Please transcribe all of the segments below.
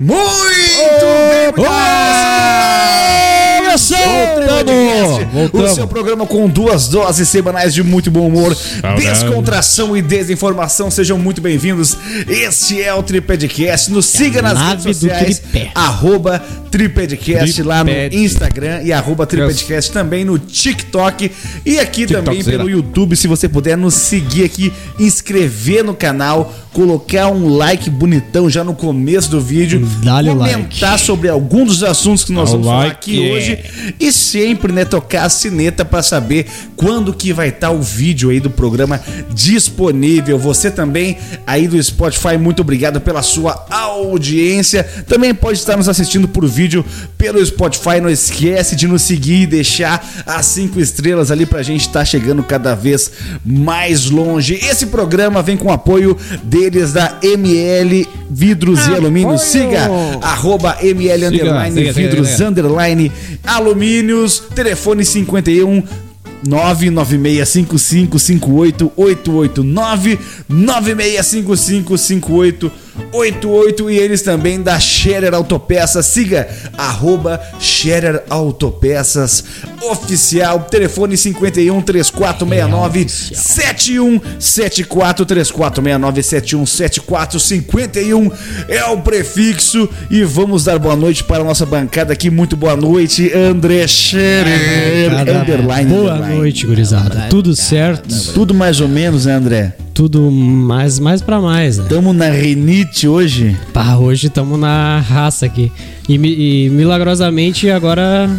Muito bem, muito Voltamos! O Voltamos. seu programa com duas doses semanais de muito bom humor, descontração e desinformação. Sejam muito bem-vindos. Este é o Tripedcast. Nos siga nas nave redes sociais. Arroba Tripedcast lá no. Instagram e arroba Tripedcast também no TikTok e aqui também TikTokzera. pelo YouTube. Se você puder nos seguir aqui, inscrever no canal, colocar um like bonitão já no começo do vídeo, o comentar sobre algum dos assuntos que nós Dá o vamos falar like, aqui é. hoje e sempre, né, tocar a sineta pra saber quando que vai estar o vídeo aí do programa disponível. Você também aí do Spotify, muito obrigado pela sua audiência. Também pode estar nos assistindo por vídeo pelo Spotify. Não esquece de nos seguir e deixar as cinco estrelas ali pra gente estar chegando cada vez mais longe. Esse programa vem com apoio deles da ML Vidros e Alumínio. Siga arroba ML underline siga, Vidros siga. underline alumínios, telefone 51 996555888 996555888 e eles também da Scherer Autopeças. Siga arroba Scherer Autopeças oficial. Telefone 51 3469 7174 3469 7174 51 é o prefixo e vamos dar boa noite para a nossa bancada aqui. Muito boa noite, André Scherer. Cada- Underline, Boa underline. noite, gurizada. Tudo certo? Tudo mais ou menos, né, André? Tudo mais, mais pra mais, né? Tamo na Renite hoje. Pá, hoje estamos na raça aqui. E, e milagrosamente agora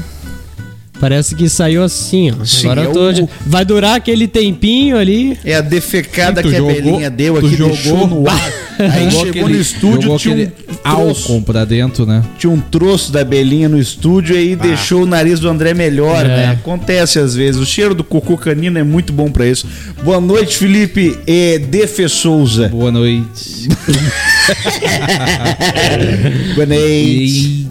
parece que saiu assim, ó. Sim, agora é eu tô o- de- vai durar aquele tempinho ali. É a defecada Sim, que a jogou- Belinha deu aqui, jogou- deixou no ar. Aí Jogou chegou aquele- no estúdio, jogou tinha um, álcool pra dentro, né? tinha um troço da Belinha no estúdio e aí deixou o nariz do André melhor, É. né? Acontece às vezes. O cheiro do cocô canino é muito bom pra isso. Boa noite, Felipe e Defe Souza. Boa noite. Boa noite.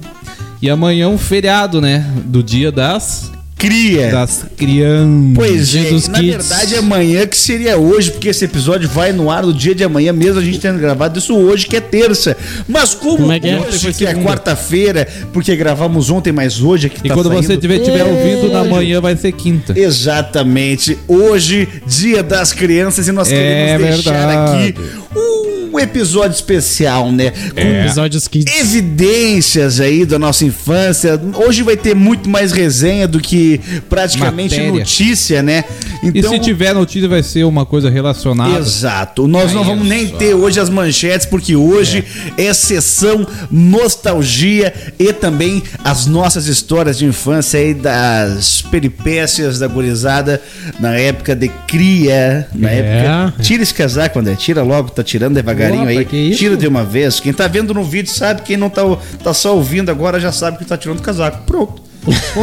E, amanhã um feriado, né? Do dia das, Cria. das crianças. Pois é, na Kids. verdade amanhã que seria hoje, porque esse episódio vai no ar no dia de amanhã, mesmo a gente tendo gravado isso hoje, que é terça. Mas como, Como é que é? hoje, que é quarta-feira, porque gravamos ontem, mas hoje é que E tá quando você saindo- estiver tiver ouvindo, na Hoje. manhã vai ser quinta. Exatamente. Hoje, dia das crianças, e nós É queremos deixar verdade. aqui um episódio especial, né? Com Episódios que evidências aí da nossa infância. Hoje vai ter muito mais resenha do que praticamente Matéria. notícia, né? E se tiver notícia, vai ser uma coisa relacionada. Exato. Nós não vamos nem só. ter hoje as manchetes, porque hoje é. sessão nostalgia e também as nossas histórias de infância aí das peripécias da gurizada na época de cria. Na É. época. Tira esse casaco, André. Tira logo, tá tirando devagarinho Opa, aí. Tira de uma vez. Quem tá vendo no vídeo sabe, quem não tá, tá só ouvindo agora já sabe que tá tirando o casaco. Pronto.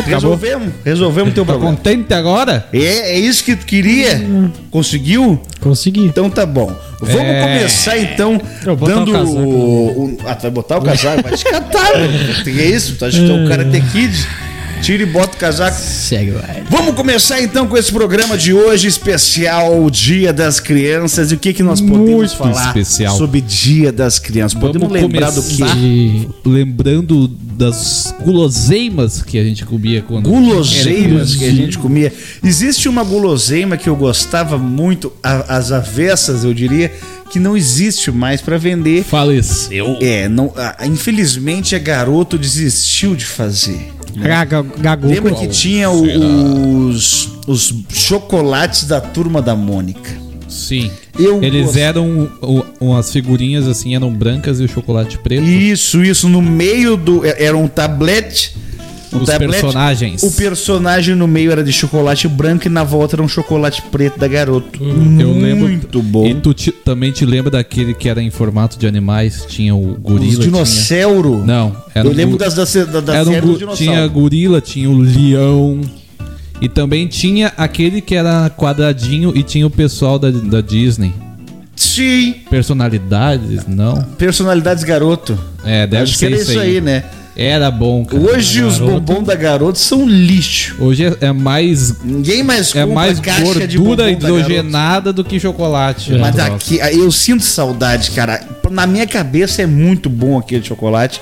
resolvemos. Resolvemos teu Tá problema. contente agora? É, é isso que tu queria? Conseguiu? consegui. Então tá bom. Vamos É. começar então dando o o, o- Ah, tu vai botar o casaco? Vai te catar. Que é isso? Tu acha que tu é kid? Tira e bota o casaco. Segue, vai. Vamos começar então com esse programa de hoje, especial Dia das Crianças. E o que, que nós podemos Muito falar especial. sobre Dia das Crianças? Podemos Vamos lembrar do que? De- Lembrando das guloseimas que a gente comia quando. Guloseimas era que a gente comia. Existe uma guloseima que eu gostava muito, as avessas, eu diria, que não existe mais para vender. Faleceu. É, não, ah, infelizmente a garoto desistiu de fazer. Gaga- Gagu. Lembra que tinha o- os, os chocolates da turma da Mônica? Sim. Eu Eles gost- eram umas figurinhas assim, eram brancas e o chocolate preto. Isso, isso. No meio do. é- Era um tablete. Um Os personagens. O personagem no meio era de chocolate branco e na volta era um chocolate preto da garoto. Eu lembro. Muito bom. E tu te- também te lembra daquele que era em formato de animais? Tinha o gorila. Os dinossauro. Tinha... Não, era Eu lembro das da, da, da era um série gu- do dinossauro. Tinha gorila, tinha o leão. E também tinha aquele que era quadradinho e tinha o pessoal da, da Disney. Sim. Personalidades, não? Personalidades garoto. É, deve Acho que ser era isso isso aí. aí, né? Era bom, cara. Hoje os bombom da garoto são lixo. Hoje é, é mais Ninguém mais é compra mais caixa de gordura hidrogenada do que chocolate. É. Mas aqui, eu sinto saudade, cara. Na minha cabeça é muito bom aquele chocolate.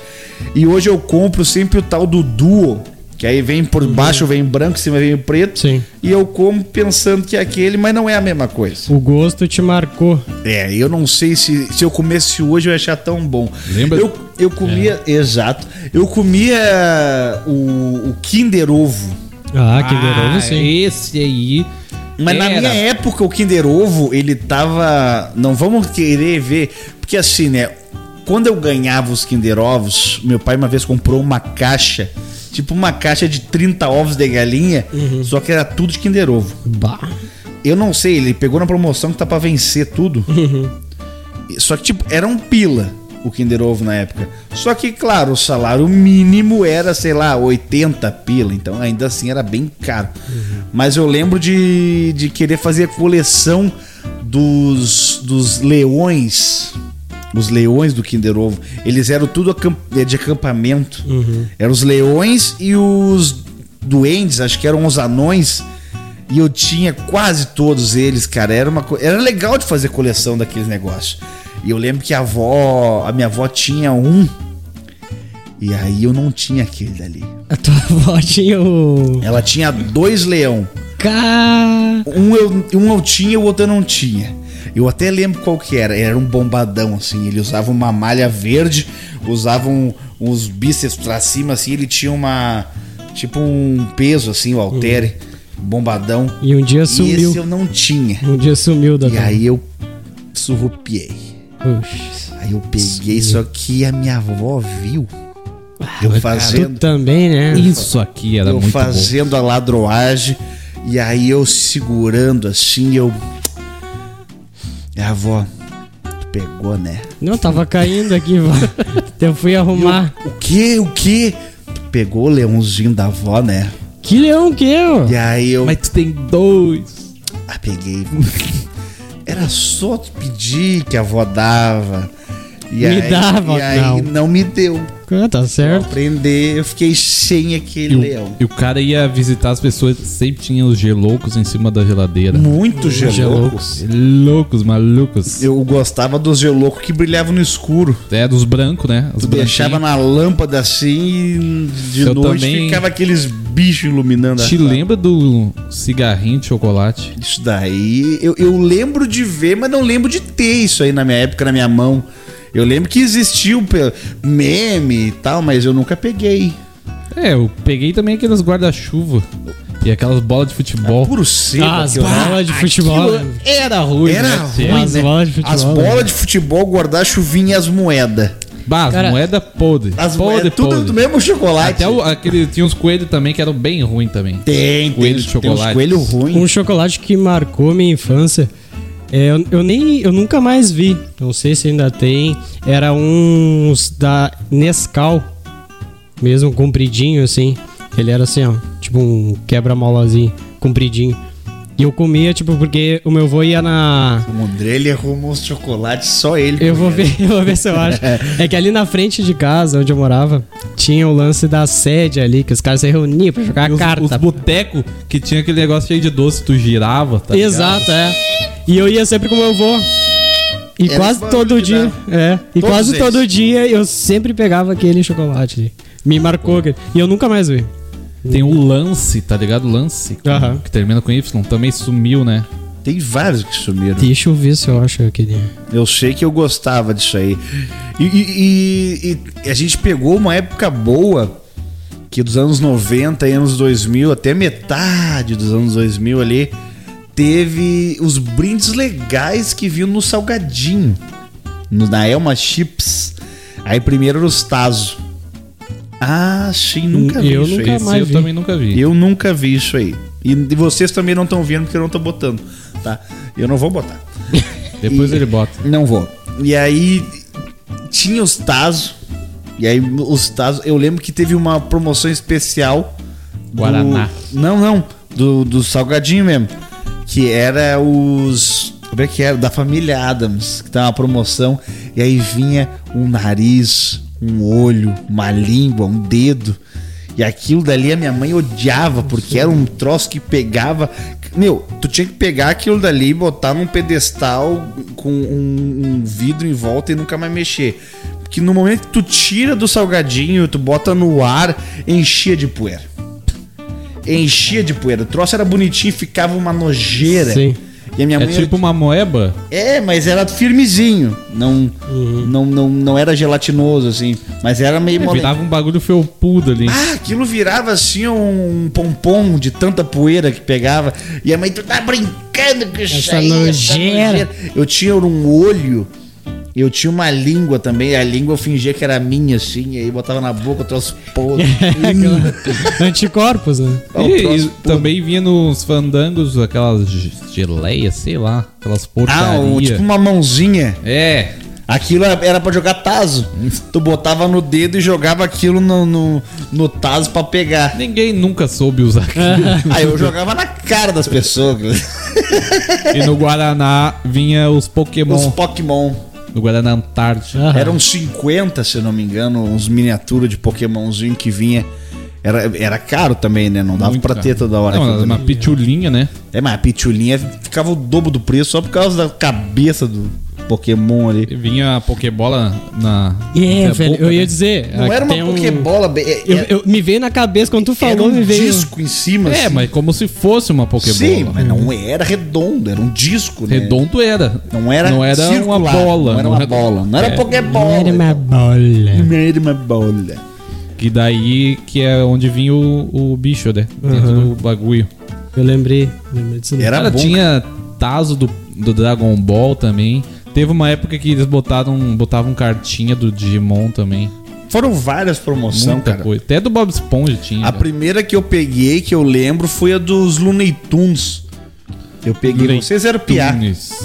E hoje eu compro sempre o tal do Duo. Que aí vem por baixo, vem branco, em cima vem preto. Sim. E eu como pensando que é aquele, mas não é a mesma coisa. O gosto te marcou. É, eu não sei se, se eu comesse hoje eu ia achar tão bom. Lembra? Eu, eu comia, exato. Eu comia o, o Kinder Ovo. Ah, que ah, sim. Esse aí. Mas na era. minha época o Kinder Ovo, ele tava. Não vamos querer ver. Porque assim, né? Quando eu ganhava os Kinder Ovos, meu pai uma vez comprou uma caixa. Tipo uma caixa de 30 ovos de galinha. Só que era tudo de Kinder Ovo. Bah. Eu não sei, ele pegou na promoção que tá pra vencer tudo. Só que, tipo, era um pila o Kinder Ovo na época. Só que, claro, o salário mínimo era, sei lá, 80 pila. Então, ainda assim, era bem caro. Mas eu lembro de, de querer fazer coleção dos, dos leões. Os leões do Kinder Ovo. Eles eram tudo acamp- eh, de acampamento. Eram os leões e os duendes, acho que eram os anões. E eu tinha quase todos eles, cara. Era, uma, era legal de fazer coleção daqueles negócios. E eu lembro que a avó, a minha avó tinha um. E aí eu não tinha aquele dali. A tua avó tinha o. Ela tinha dois leão. Cá. Um eu, um eu tinha, o outro eu não tinha. Eu até lembro qual que era. Era um bombadão, assim. Ele usava uma malha verde, usava um- uns bíceps pra cima, assim. Ele tinha uma. Tipo um peso, assim, o haltere. Bombadão. E um dia E sumiu. esse eu não tinha. Um dia sumiu da E aí eu surrupiei. Oxi. Aí eu peguei, só que a minha avó viu. Eu Tu fazendo, também, né? Isso aqui era eu muito bom. fazendo a ladroagem. E aí eu segurando assim, eu. E a avó, tu pegou, né? Não, tava caindo aqui, vó. Eu fui arrumar. O que? O que? Tu pegou o leãozinho da avó, né? Que leão que eu? E aí eu. Mas tu tem dois. Ah, peguei. Era só tu pedir que a avó dava. E Me aí, dava, e aí não. não me deu. Ah, tá Pra certo. aprender, eu fiquei sem aquele E o, leão. e o cara ia visitar as pessoas, sempre tinha os geloucos em cima da geladeira. Muito gelouco. geloucos. Loucos, malucos. Eu gostava dos geloucos que brilhavam no escuro. É, dos brancos, né? Os Tu deixava na lâmpada assim, e de Eu noite também- ficava aqueles bichos iluminando Te lembra do cigarrinho de chocolate? Isso daí, eu, eu lembro de ver, mas não lembro de ter isso aí na minha época, na minha mão. Eu lembro que existiu meme e tal, mas eu nunca peguei. É, eu peguei também aqueles guarda-chuva e aquelas bolas de futebol. Puro seco. Ah, as bolas de futebol. Era ruim, Era né? ruim, As né? bolas de futebol, As né? bolas de futebol, guardar-chuvinha e as moedas. Bah, as moedas podre. As moedas, tudo podre. do mesmo chocolate. Até o, aquele, tinha uns coelhos também que eram bem ruins também. Tem, tem, Coelho de tem uns chocolate. coelhos ruins. Um chocolate que marcou minha infância. É, eu, eu nem. Eu nunca mais vi. Não sei se ainda tem. Era uns da Nescau. Mesmo compridinho, assim. Ele era assim, ó. Tipo um quebra-molazinho. Compridinho. E eu comia, tipo, porque o meu avô ia na. O ele arrumou uns chocolates, só ele. Eu vou comia. ver, eu vou ver se eu acho. É que ali na frente de casa, onde eu morava, tinha o lance da sede ali, que os caras se reuniam pra jogar E os, carta. os botecos que tinha aquele negócio cheio de doce, tu girava, tá ligado? Exato, é. E eu ia sempre com meu avô. E Era quase todo dia. É. E Todos quase eles. todo dia eu sempre pegava aquele chocolate. Me marcou. aquele. E eu nunca mais vi. Tem o Lance, tá ligado? Lance, que- Aham. que termina com Y, também sumiu, né? Tem vários que sumiram. Deixa eu ver se eu acho aquele. Eu sei que eu gostava disso aí. E, e- e- e a gente pegou uma época boa, que dos anos 90 e anos 2000, até metade dos anos 2000 ali, teve os brindes legais que vinham no Salgadinho, no, na Elma Chips. Aí primeiro era os Tazo. Ah, sim, nunca vi Eu isso nunca aí. Mais eu vi. também nunca vi. Eu nunca vi isso aí. E, vocês também não estão vendo porque eu não tô botando, tá? Eu não vou botar. Depois E- ele bota. Não vou. E aí tinha os Tazo. E aí os Tazo, eu lembro que teve uma promoção especial do- Guaraná. Não, não, do, do salgadinho mesmo, que era os como é que era? Da família Adams, que tava uma promoção e aí vinha um nariz, um olho, uma língua, um dedo. E aquilo dali a minha mãe odiava, porque era um troço que pegava. Meu, tu tinha que pegar aquilo dali e botar num pedestal com um, um vidro em volta e nunca mais mexer. Porque no momento que tu tira do salgadinho, tu bota no ar, enchia de poeira. Enchia de poeira. O troço era bonitinho, ficava uma nojeira. Sim. E a minha É mãe tipo uma moeba? é, mas era firmezinho. Não, não, não, não era gelatinoso, assim. Mas era meio É, mole. virava um bagulho felpudo ali. Ah, aquilo virava assim um pompom de tanta poeira que pegava. E a mãe, tu tá brincando com isso Essa aí, nojeira." Eu tinha um olho. Eu tinha uma língua também. A língua eu fingia que era minha, assim. E aí botava na boca, eu trouxe podre. Anticorpos, né? Ah, o E, troço e também vinha nos fandangos aquelas ge- geleias, sei lá, aquelas Ah, porcarias. o- tipo uma mãozinha. É, Aquilo era pra jogar taso. Tu botava no dedo e jogava aquilo no, no, no taso pra pegar. ninguém nunca soube usar aquilo. Aí eu jogava na cara das pessoas. e no Guaraná vinha os Pokémon. Os Pokémon. No Guaraná Antártico. Aham. Eram 50, se eu não me engano, uns miniaturas de Pokémonzinho que vinha. Era, era caro também, né? Não dava Muito pra caro. ter toda hora. Não, aquilo uma pitulinha, né? É, mas a pitulinha ficava o dobro do preço só por causa da cabeça do Pokémon ali. Vinha a Pokébola na. É, na velho, boca, eu ia né? dizer. Não era uma um- Pokébola, be- é- Eu, é- eu- me veio na cabeça quando tu era falou, um me veio. disco em cima. É, assim. mas como se fosse uma Pokébola. Sim, mas não era redondo, era um disco, né? Redondo era. Não era, Não era circular, uma bola. Não era uma bola. Não era É. Pokébola. Era uma bola. Não era uma bola. Que daí que é onde vinha o, o bicho, né? Dentro Uhum. do bagulho. Eu lembrei. lembrei disso. Era Cara, bom, tinha Tazo do, do Dragon Ball também. Teve uma época que eles botaram, botavam cartinha do Digimon também. Foram várias promoções, Muita cara. coisa. Até do Bob Esponja tinha. A velho. primeira que eu peguei, que eu lembro, foi a dos Looney Tunes. Eu peguei. Looney Vocês eram piá.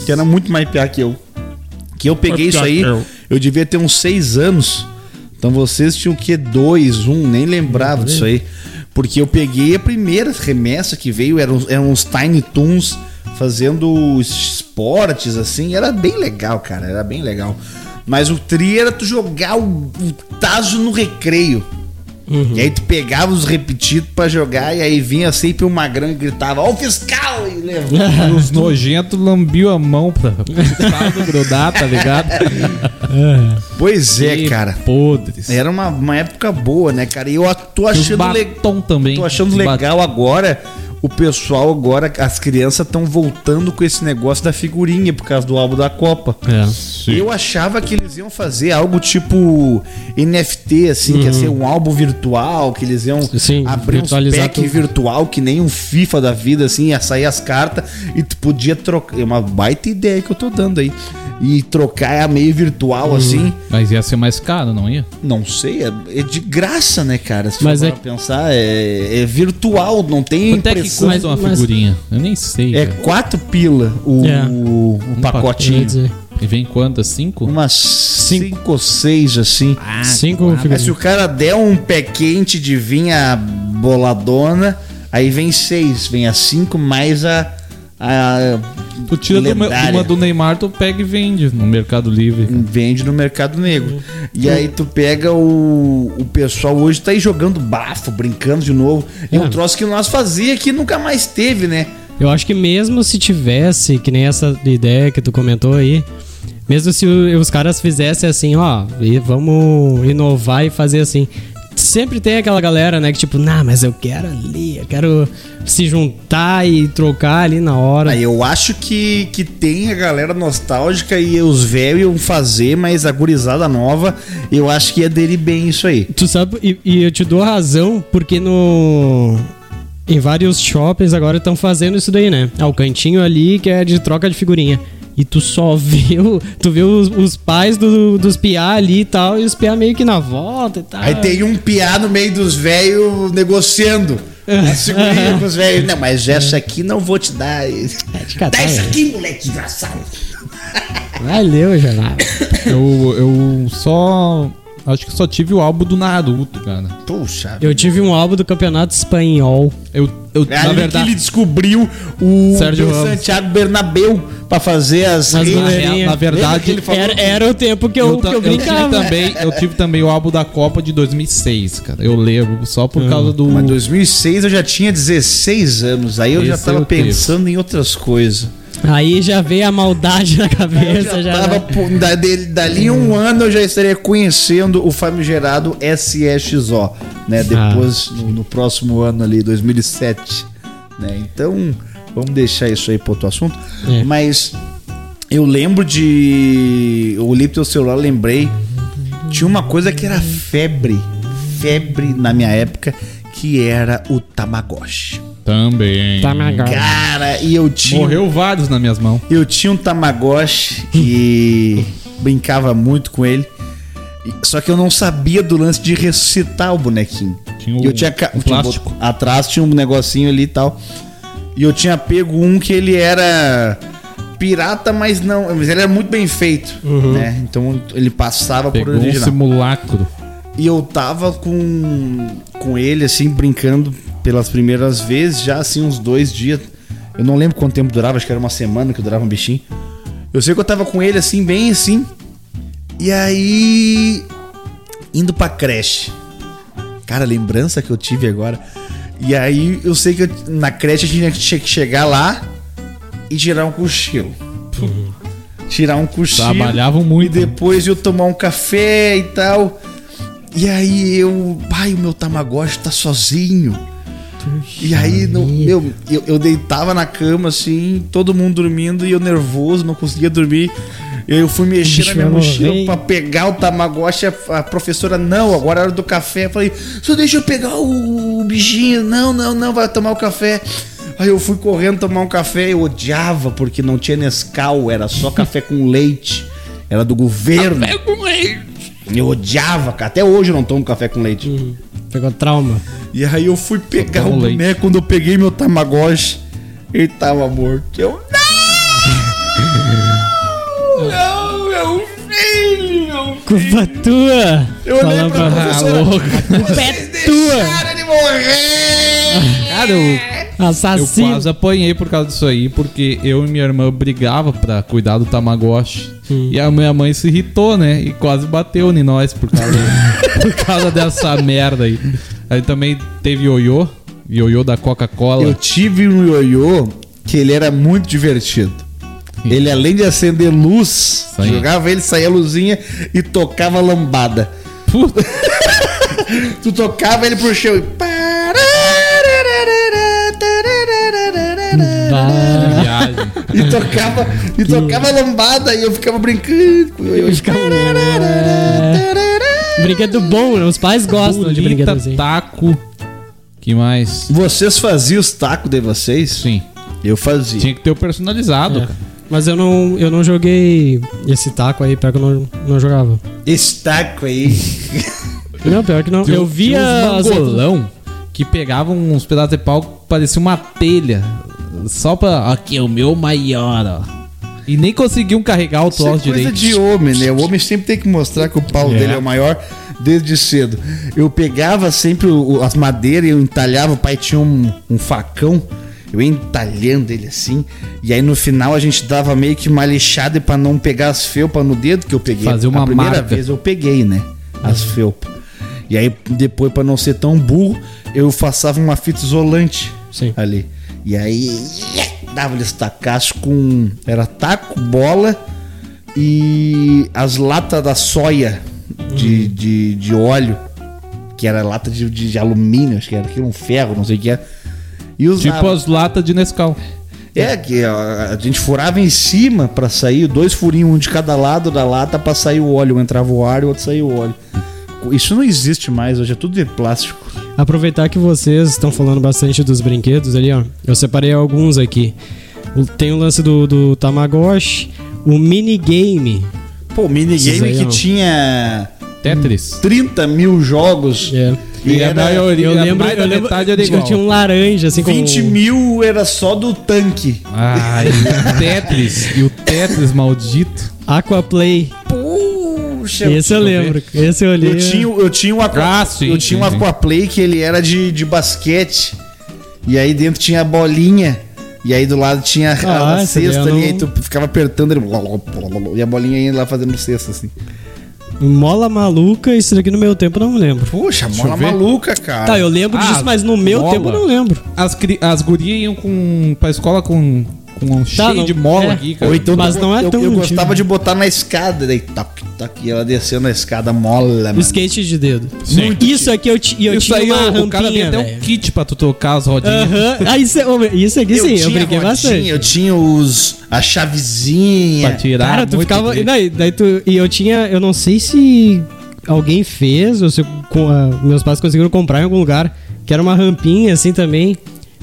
Que era muito mais piá que eu. Que eu peguei isso aí, eu. eu devia ter uns seis anos. Então vocês tinham o quê? Dois, um, nem lembrava disso aí. Porque eu peguei a primeira remessa que veio, eram, eram uns Tiny Toons fazendo esportes, assim. Era bem legal, cara. Era bem legal. Mas o tri era tu jogar o, o Tazo no recreio. E aí tu pegava os repetidos pra jogar e aí vinha sempre um magrão e gritava, ó o fiscal! E levava. Os nojentos lambiam a mão pra pra grudar, tá ligado? pois é, Que cara. Podres. Era uma, uma época boa, né, cara? E eu tô achando legal. também. Tô achando legal agora. O pessoal agora, as crianças estão voltando com esse negócio da figurinha por causa do álbum da Copa. É. Eu achava que eles iam fazer algo tipo NFT, assim, que ia ser um álbum virtual, que eles iam Sim, abrir virtualizar pack tudo. virtual, que nem um FIFA da vida, assim, ia sair as cartas e tu podia trocar. É uma baita ideia que eu tô dando aí. E trocar a meio virtual, assim. Mas ia ser mais caro, não ia? Não sei, é, é de graça, né, cara? Se Mas for é- pra pensar, é, é virtual, não tem Quanto é impressão. custa uma Mas- mas- figurinha? Eu nem sei. É cara. quatro pila o, É. o Um Eu ia pacotinho. dizer. E vem quantas? Cinco? Umas cinco ou seis, assim. Cinco Mas se o cara der um pé quente de vinha boladona, aí vem seis, vem a cinco mais a. a Tu tira do, uma do Neymar, tu pega e vende no Mercado Livre. Vende no mercado negro. E aí tu pega o. O pessoal hoje tá aí jogando bafo, brincando de novo. E É. um troço que nós fazia que nunca mais teve, né? Eu acho que mesmo se tivesse, que nem essa ideia que tu comentou aí, mesmo se os caras fizessem assim, ó, e vamos inovar e fazer assim. Sempre tem aquela galera, né, que tipo, nah, mas eu quero ali, eu quero se juntar e trocar ali na hora. Aí eu acho que, que tem a galera nostálgica e os velhos iam fazer, mas a gurizada nova, eu acho que ia aderir bem isso aí. Tu sabe, e, e eu te dou razão, porque no. Em vários shoppings agora estão fazendo isso daí, né? Ah, o cantinho ali que é de troca de figurinha. E tu só vê, o- tu vê os, os pais do- dos piá ali e tal, e os piá meio que na volta e tal. Aí tem um piá no meio dos velhos negociando. A segurinha com os velhos. Não, mas essa aqui não vou te dar. É de catar, Dá isso velho. aqui, moleque desgraçado. Valeu, jornal. Eu, eu só Acho que só tive o álbum do Naruto, cara. Puxa. Eu tive um álbum do Campeonato Espanhol. Eu, eu É na ali que verdade, ele descobriu o Sérgio. Santiago Bernabéu pra fazer as As redes. na, real- na verdade, ele falou Era, era o tempo que eu, eu, que eu eu tive brincava. também, eu tive também o álbum da Copa de 2006, cara. Eu lembro só por causa do Mas 2006 eu já tinha 16 anos, aí eu já Esse tava eu teve. pensando em outras coisas. Aí já veio a maldade na Eu cabeça. já Já, tava, pô, da- dele- dali um ano eu já estaria conhecendo o famigerado SEXO, né? Depois, no, no próximo ano ali, 2007, né? Então, vamos deixar isso aí pro outro assunto. É. Mas eu lembro de... Eu pro teu celular, lembrei. Tinha uma coisa que era febre, febre na minha época, que era o Tamagotchi. Também. Tá garra. Cara, e eu tinha... Morreu vários nas minhas mãos. Eu tinha um Tamagotchi e brincava muito com ele. E- Só que eu não sabia do lance de ressuscitar o bonequinho. Tinha o- eu tinha ca- tinha plástico. bot- atrás tinha um negocinho ali e tal. E eu tinha pego um que ele era pirata, mas não, mas ele era muito bem feito, né? Então ele passava por Pegou um original. simulacro. E eu tava com, com ele, assim, brincando pelas primeiras vezes, já assim, uns dois dias. Eu não lembro quanto tempo durava, acho que era uma semana que durava um bichinho. Eu sei que eu tava com ele, assim, bem assim. E aí. Indo pra creche. Cara, lembrança que eu tive agora. E aí eu sei que eu- na creche a gente tinha que chegar lá e tirar um cochilo. Tirar um cochilo. Trabalhavam E muito. depois eu tomar um café e tal. E aí eu. Pai, o meu Tamagotchi tá sozinho. E aí, no, meu, eu, eu deitava na cama assim, todo mundo dormindo e eu nervoso, não conseguia dormir. E aí eu fui mexer na minha mochila pra pegar o Tamagotchi. A, a professora, não, agora é hora do café. Eu falei, só deixa eu pegar o, o bichinho. Não, não, não, vai tomar o café. Aí eu fui correndo tomar um café. Eu odiava porque não tinha Nescau, era só café com leite. Era do governo. Café com leite. Eu odiava, cara. Até hoje eu não tomo café com leite. Pegou trauma. E aí eu fui pegar o leite. boneco, quando eu peguei meu Tamagotchi, ele tava morto. Eu, não! Não, meu filho, meu Culpa tua! Eu olhei pra professora. Culpa é tua! deixaram ele morrer! Cara, eu, eu Assassino! quase apanhei por causa disso aí, porque eu e minha irmã brigava pra cuidar do Tamagotchi. E a minha mãe se irritou, né? E quase bateu em nós por causa, por causa dessa merda aí. Aí também teve ioiô, ioiô da Coca-Cola. Eu tive um ioiô que ele era muito divertido. Ele, além de acender luz, aí. jogava ele, saía a luzinha e tocava lambada. Puta, Tu tocava ele pro chão e. Bah. E tocava, e tocava lambada e eu ficava brincando ioiô. Ficava- Brinquedo bom, né? Os pais gostam de brinquedo assim. taco. Que mais? Vocês faziam os tacos de vocês? Sim. Eu fazia. Tinha que ter o personalizado, É. cara. Mas eu não, eu não joguei esse taco aí, pior que eu não, não jogava. Esse taco aí. Não, pior que não. Tinha- eu via. tinha uns as- mangolão que pegavam uns pedaços de pau que parecia uma telha. Só pra. Aqui é o meu maior, ó. E nem conseguiam carregar o Isso é troço coisa direito. de homem, né? O homem sempre tem que mostrar que o pau É. dele é o maior desde cedo. Eu pegava sempre o- as madeiras e eu entalhava. O pai tinha um, um facão. Eu ia entalhando ele assim. E aí no final a gente dava meio que uma lixada pra não pegar as felpas no dedo que eu peguei. Fazer uma a primeira marca. vez eu peguei, né? As felpas. E aí depois, pra não ser tão burro, eu passava uma fita isolante Sim. ali. E aí dava eles tacaço com. Era taco, bola e as latas da soia de, de, de óleo, que era lata de, de, de alumínio, acho que era aquilo, um ferro, não sei o que era. E usava. Tipo as latas de Nescau. É, que a, a gente furava em cima pra sair, dois furinhos, um de cada lado da lata pra sair o óleo. Um entrava o ar e o outro saía o óleo. Isso não existe mais, hoje é tudo de plástico. Aproveitar que vocês estão falando bastante dos brinquedos ali, ó. Eu separei alguns aqui. O- Tem o lance do, do Tamagotchi, o minigame. Pô, minigame aí, que ó. tinha Tetris. 30 mil jogos. É. E E a era maioria, Eu lembro, eu lembro metade era que igual. tinha um laranja, assim, com... 20 mil era só do tanque. Ai, e o Tetris. e o Tetris maldito. Aquaplay. Puxa, Esse eu lembro. Esse eu olhei. Eu tinha, eu tinha um aqua, Ah, sim, eu tinha sim, um aquaplay que ele era de, de basquete. E aí dentro tinha a bolinha. E aí do lado tinha a, Ah, a cesta ali, não- aí tu ficava apertando ele. E a bolinha ia lá fazendo cesta, assim. Mola maluca, isso daqui no meu tempo eu não me lembro. Poxa, eu mola maluca, cara. Tá, eu lembro Ah, disso, mas no meu mola. tempo eu não lembro. As, as gurias iam com, pra escola com, com um cheio não- de mola é. aqui, cara. Ou então Mas tu- não é eu, tão eu antigo. gostava de botar na escada, daí tac, tac, e ela descendo a escada mola, mano. Skate de dedo. Sim. Muito isso aqui eu, eu Isso tinha aí, uma o, o cara rampinha, até um kit pra tu tocar as rodinhas. Aham. Ah, isso, é- isso aqui sim, eu tinha brinquei rodinha, bastante. Eu tinha os. a chavezinha. Pra tirar Cara, tu ficava. E daí, daí tu, e eu tinha. Eu não sei se alguém fez, ou se com a- meus pais conseguiram comprar em algum lugar, que era uma rampinha assim também.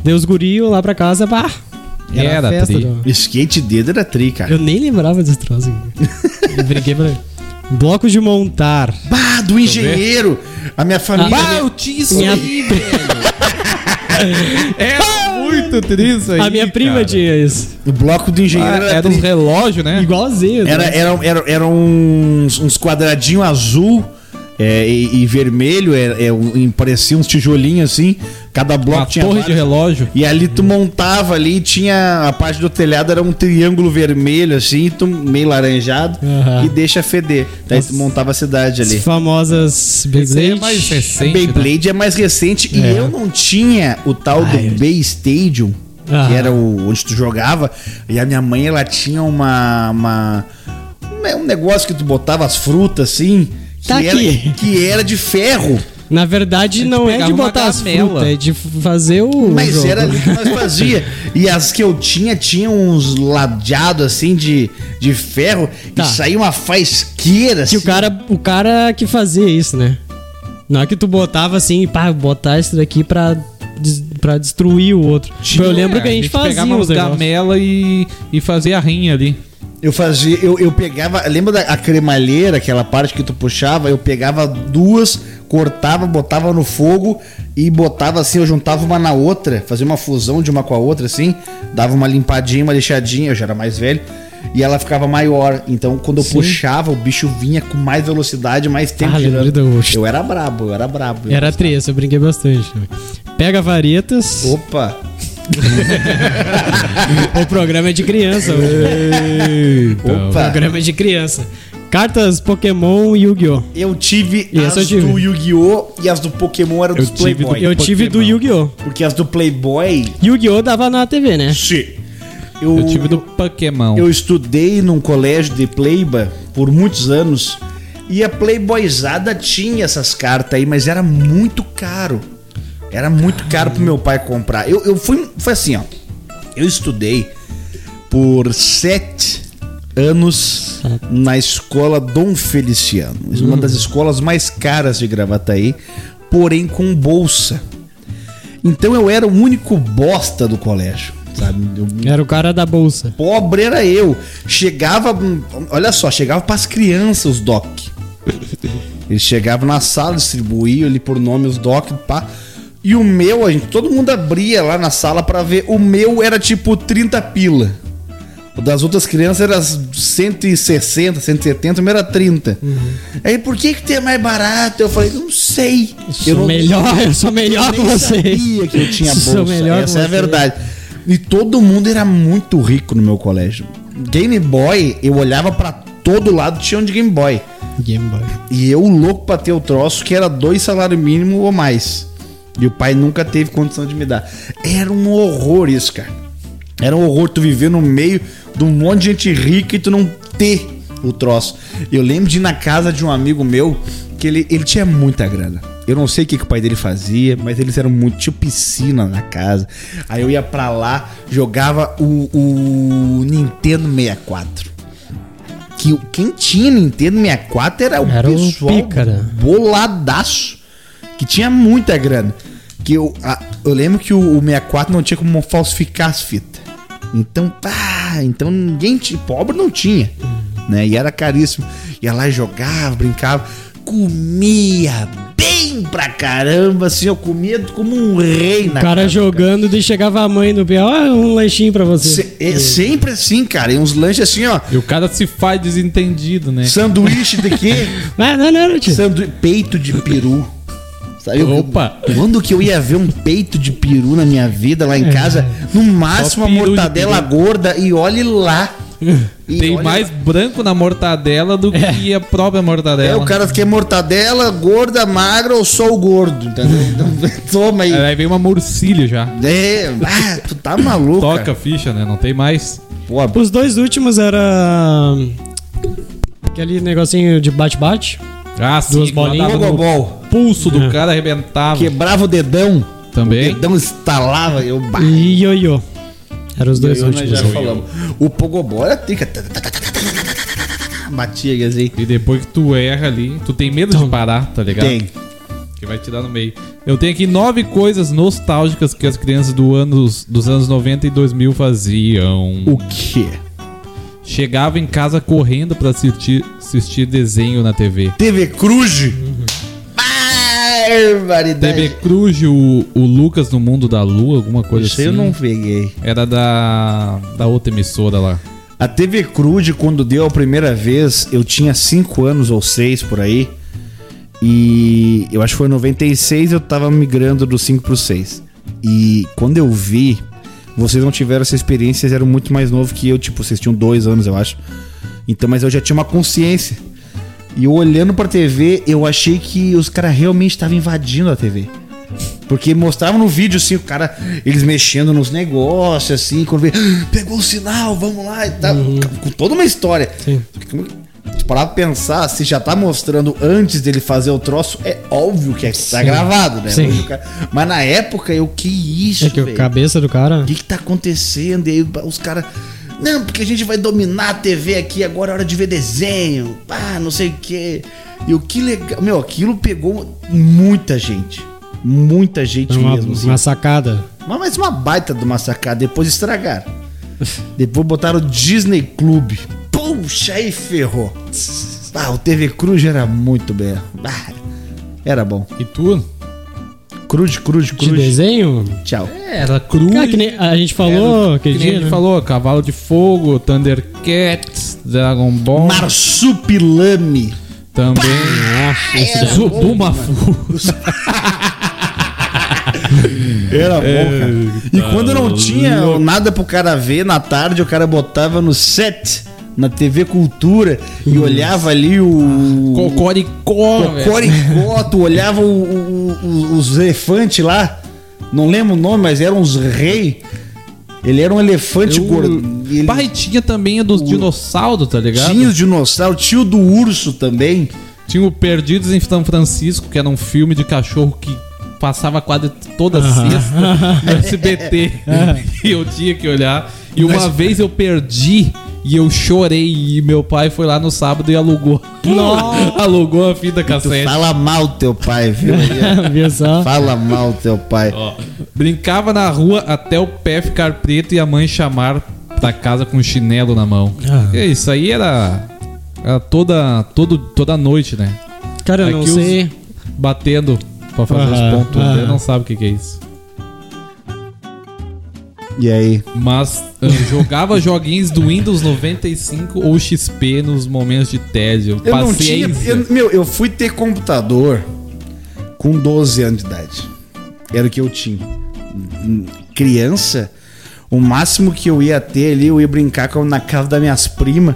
Deu os gurios lá pra casa, pá. Era a festa. tri. do- Skate dedo era tri, cara. Eu nem lembrava desse troço aqui. eu brinquei pra. Bloco de montar. Bah, do engenheiro! A minha família. Bah, eu tinha isso Minha- aí, velho. Era muito triste aí, a minha prima cara. tinha isso. O bloco do engenheiro Ah, era, era tri. uns relógios, né? Igualzinho. Era, né? era, era, era uns, uns quadradinhos azul é, e, e vermelho, é, é, um- parecia uns tijolinhos assim. Cada bloco Uma tinha. torre de vários. relógio. E ali tu montava ali, tinha a parte do telhado era um triângulo vermelho assim, tu, meio laranjado Aham. e deixa feder. Daí tu montava a cidade As ali. famosas Esse aí é Beyblade. mais A recente, né? Beyblade é mais recente e É. eu não tinha o tal do Ai, eu- Bay Stadium, Ah. que era o onde tu jogava, e a minha mãe ela tinha uma, uma um negócio que tu botava as frutas assim, que, Tá era, aqui. que era de ferro. Na verdade, gente não é pegava de botar as frutas, é de fazer o. Mas jogo. era ali que nós fazia. E as que eu tinha, tinha uns ladeados assim de, de ferro Tá. e saía uma faisqueira Que assim. o cara, o cara que fazia isso, né? Não é que tu botava assim, pá, botar isso daqui pra, pra destruir o outro. Tinha, eu lembro que a gente, fazia pegava uns uns negócios. gamela e, e fazia a rinha ali. Eu fazia, eu, eu pegava, lembra da a cremalheira, aquela parte que tu puxava? Eu pegava duas, cortava, botava no fogo e botava assim, eu juntava uma na outra, fazia uma fusão de uma com a outra assim, dava uma limpadinha, uma lixadinha, eu já era mais velho, e ela ficava maior. Então quando eu Sim. puxava, o bicho vinha com mais velocidade, mais tempo Ah, girando. do- Eu era brabo, eu era brabo. eu Era três, eu brinquei bastante. Pega varetas. Opa! O programa é de criança. hoje. O Opa! programa é de criança. Cartas Pokémon Yu-Gi-Oh! Eu tive E as eu tive. do Yu-Gi-Oh! e as do Pokémon eram dos tive Playboy. do- Eu tive do. Yu-Gi-Oh! Porque as do Playboy Yu-Gi-Oh! dava na TV, né? Sim. Eu, Eu tive do Pokémon. eu estudei num colégio de Playba por muitos anos e a Playboyzada tinha essas cartas aí, mas era muito caro. Era muito caro pro meu pai comprar. Eu, eu fui. Foi assim, ó. Eu estudei por sete anos na escola Dom Feliciano. Uma das escolas mais caras de Gravataí, porém com bolsa. Então eu era o único bosta do colégio, sabe? Eu- Era o cara da bolsa. pobre era eu. Chegava, olha só, chegava pras crianças os doc. Eles chegavam na sala, distribuíam ali por nome os doc, pá. E o meu, a gente, todo mundo abria lá na sala pra ver. O meu era tipo 30 pila. O das outras crianças era 160, 170, o meu era 30. Aí por que que tem mais barato? Eu falei, não sei. Sou não- melhor, eu sou melhor que nem vocês. sabia que eu tinha Sou bolsa. melhor que Essa é a verdade. E todo mundo era muito rico no meu colégio. Game Boy, eu olhava pra todo lado, tinha um de Game Boy. Game Boy. E eu louco pra ter o troço que era dois salários mínimo ou mais. E o pai nunca teve condição de me dar. Era um horror isso, cara. Era um horror tu viver no meio de um monte de gente rica e tu não ter o troço. Eu lembro de ir na casa de um amigo meu que ele, ele tinha muita grana. Eu não sei o que, que o pai dele fazia, mas eles eram muito. Tinha piscina na casa. Aí eu ia pra lá, jogava o, o Nintendo 64 que quem tinha Nintendo 64 era o Era pessoal pícara. boladaço, que tinha muita grana. Que eu, a- eu lembro que o, o 64 não tinha como falsificar as fitas. Então, pá, então ninguém tinha, pobre não tinha, né? E era caríssimo. Ia lá e jogava, brincava. comia bem pra caramba, assim, eu comia como um rei na O cara casa, jogando, daí chegava a mãe no pé, ó, um lanchinho pra você. Se- é sempre assim, cara. E uns lanches assim, ó. E o cara se faz desentendido, né? Sanduíche de quê? Não, não, não, tio. Sandu... Peito de peru. Sabe? eu- Opa! Quando que eu ia ver um peito de peru na minha vida lá em casa? No máximo uma mortadela gorda e olhe lá. E Tem olhe mais branco na mortadela do que a própria É, mortadela. o cara quer mortadela, gorda, magra ou só o gordo, entendeu? Então, toma aí. Aí vem uma morcilha já. É, ah, tu tá maluco. Toca a cara. ficha, né? Não tem mais. Pô, Os dois últimos era aquele negocinho de bate-bate. Ah, sim. Duas que bolinhas. no. Pulso do cara arrebentava. Quebrava o dedão. Também. O dedão estalava. Eu, bah, E ioiô. Eram os dois últimos. já falamos. O Pogobol era trica. Batia assim. E depois que tu erra ali, tu tem medo de parar, tá ligado? Tem. Que vai te dar no meio. Eu tenho aqui nove coisas nostálgicas que as crianças do anos, dos anos 90 e 2000 faziam. O quê? Chegava em casa correndo pra assistir, assistir desenho na TV. TV Cruz. Barbaridade. TV Cruz, o, o Lucas no Mundo da Lua, alguma coisa Isso assim. eu não peguei. Era da, da outra emissora lá. A TV Cruz, quando deu a primeira vez, eu tinha 5 anos ou 6 por aí. E eu acho que foi em 96 eu tava migrando do 5 pro 6. E quando eu vi, vocês não tiveram essa experiência, vocês eram muito mais novos que eu, tipo, vocês tinham 2 anos, eu acho. Então, mas eu já tinha uma consciência. E eu olhando pra TV, eu achei que os caras realmente estavam invadindo a TV. Porque mostravam no vídeo, assim, o cara, eles mexendo nos negócios, assim, quando vê, "Ah, pegou o sinal, vamos lá e tal. Com toda uma história. Sim. Se parar pra pensar, se já tá mostrando antes dele fazer o troço, é óbvio que é, tá gravado, né? Sim. Mas, o cara- mas na época, eu, que isso, É que a velho? cabeça do cara. O que que tá acontecendo? E aí os caras. Não, porque a gente vai dominar a TV aqui, agora é hora de ver desenho. Ah, não sei o quê. E o que legal. Meu, aquilo pegou muita gente. Muita gente Uma, mesmo. assim. uma sacada. Mas mais uma baita de uma sacada. Depois estragaram. Depois botaram o Disney Club. Puxa, aí ferrou. Ah, o TV Cruz era muito bem. Ah, era bom. E tu? Cruz, cruz, De cruz. desenho? Tchau. Era Cruz. Cara, que nem a gente falou que aquele nem a dia, gente né? falou, Cavalo de Fogo, Thundercats, Dragon Ball. Marsupilame. Também. Nossa, esse daí- Zu- Bumafu. Era bom, cara. E quando não tinha nada pro cara ver, na tarde o cara botava no set, na TV Cultura, e olhava ali o. Cocoricó. Cocoricó, tu olhava o- o- o- os elefantes lá. Não lembro o nome, mas eram uns rei. Ele era um elefante Eu- gordo. Ele Pai, tinha também a dos dinossauros, tá ligado? tinha os dinossauros, tinha o do urso também. Tinha o Perdidos em São Francisco, que era um filme de cachorro que passava quase toda sexta no SBT. e eu tinha que olhar. E uma Mas- vez eu perdi e eu chorei. E meu pai foi lá no sábado e alugou. alugou a fita Tu cassete. fala mal teu pai, viu? Viu só? fala mal teu pai. Ó, brincava na rua até o pé ficar preto e a mãe chamar pra casa com um chinelo na mão. Ah. Isso aí era, era toda, todo, toda noite, né? Cara, eu não Aqui sei. Batendo pra fazer os pontos. aham. Você não sabe o que, que é isso. E aí? Mas ah, jogava joguinhos do Windows 95 ou XP nos momentos de tédio. Eu não tinha. Eu- meu, eu fui ter computador com 12 anos de idade. Era o que eu tinha. Hum, Criança, o máximo que eu ia ter ali, eu ia brincar com, na casa das minhas primas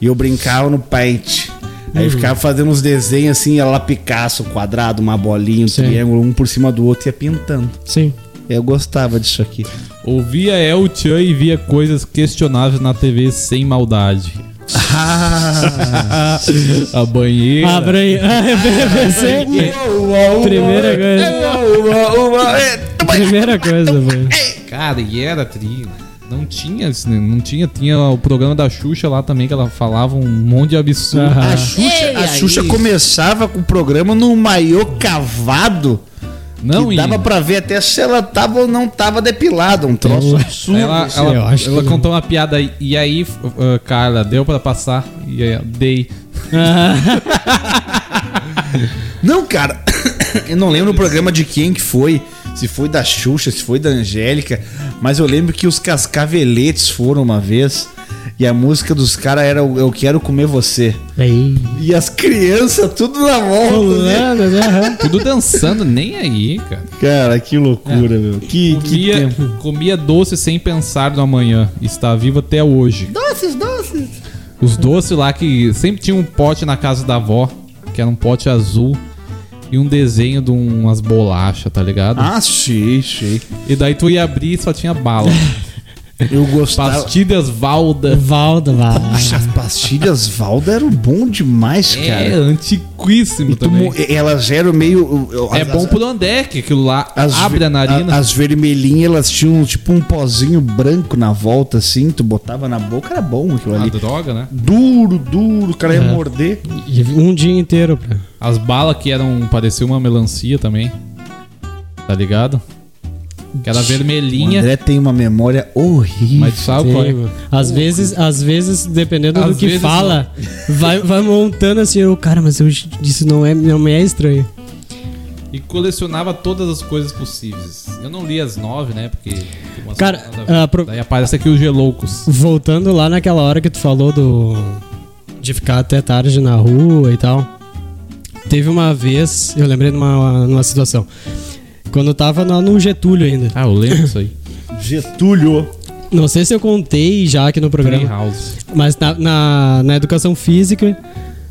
e eu brincava no Paint. Aí Uhum. ficava fazendo uns desenhos assim, ia lá Picasso, quadrado, uma bolinha, um Sim. triângulo, um por cima do outro, ia pintando. Sim. Eu gostava disso aqui. Ouvia El Chan e via coisas questionáveis na TV sem maldade. Ah, A banheira. Aí. Ah, eu pensei. Primeira coisa. Primeira coisa, velho. Cara, e era tri. Não tinha, não tinha, tinha o programa da Xuxa lá também que ela falava um monte de absurdo. Aham. A Xuxa, a Xuxa começava com o programa no maiô cavado. Não, que dava pra ver até se ela tava ou não tava depilada. Um troço Eu- absurdo. Ela, ela, eu acho ela que- contou uma piada aí, e aí, uh, Carla, deu pra passar? E aí, dei. Não, cara, eu não lembro o programa de quem que foi. Se foi da Xuxa, se foi da Angélica. Mas eu lembro que os Cascaveletes foram uma vez. E a música dos caras era o Eu Quero Comer Você. Aí. E as crianças tudo na volta. né? Rolando, né? Tudo dançando, nem aí, cara. Cara, que loucura, meu. Que, que Comia, tempo. comia doce sem pensar no amanhã. Está vivo até hoje. Doces, doces. Os doces lá que sempre tinha um pote na casa da avó, que era um pote azul. E um desenho de umas bolachas, tá ligado? Ah, sei, sei. E daí tu ia abrir e só tinha bala. Eu gostava. Pastilhas Valda. Valda, vai. Puxa, as pastilhas Valda eram bom demais, É, cara. antiquíssimo E tu também. elas eram meio. É as- bom pro que aquilo lá As, abre a narina. a- as vermelhinhas, elas tinham tipo um pozinho branco na volta, assim. Tu botava na boca, era bom aquilo A ali. droga, né? Duro, duro, o cara ia É. morder. E Um dia inteiro, pra... As balas que eram. parecia uma melancia também. Tá ligado? Que era O vermelhinha. André tem uma memória horrível. Mas sabe qual é? Às vezes, às vezes, dependendo do Às que vezes fala, vai, vai montando assim, eu, cara, mas eu, isso não é, não me é estranho. E colecionava todas as coisas possíveis. Eu não li as nove, né? Porque. Cara, que a pro- Daí aparece aqui os Geloucos. Voltando lá naquela hora que tu falou do. de ficar até tarde na rua e tal. Teve uma vez, eu lembrei de uma, numa situação. Quando eu tava no, no Getúlio ainda. Ah, eu lembro disso aí. Getúlio. Não sei se eu contei já aqui no programa. House. Mas na, na, na educação física,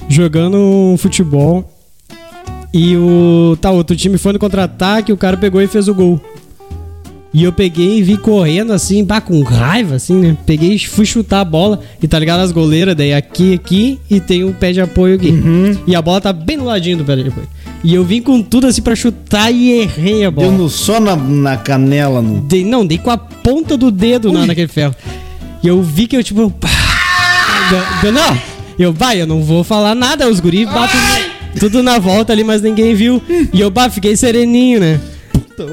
jogando um futebol. E o. Tá, outro time foi no contra-ataque, o cara pegou e fez o gol. E eu peguei e vi correndo assim, bah, com raiva, assim, né? Peguei e fui chutar a bola. E tá ligado as goleiras, daí aqui, aqui, e tem o pé de apoio aqui. E a bola tá bem do ladinho do pé de apoio. E eu vim com tudo assim pra chutar e errei a bola. Deu no- só na, na canela. No... Dei, não, dei com a ponta do dedo na, naquele ferro. E eu vi que eu, tipo. pá, deu- deu- não! Eu, vai, eu não vou falar nada. Os guris batem tudo na volta ali, mas ninguém viu. E eu, bah, fiquei sereninho, né?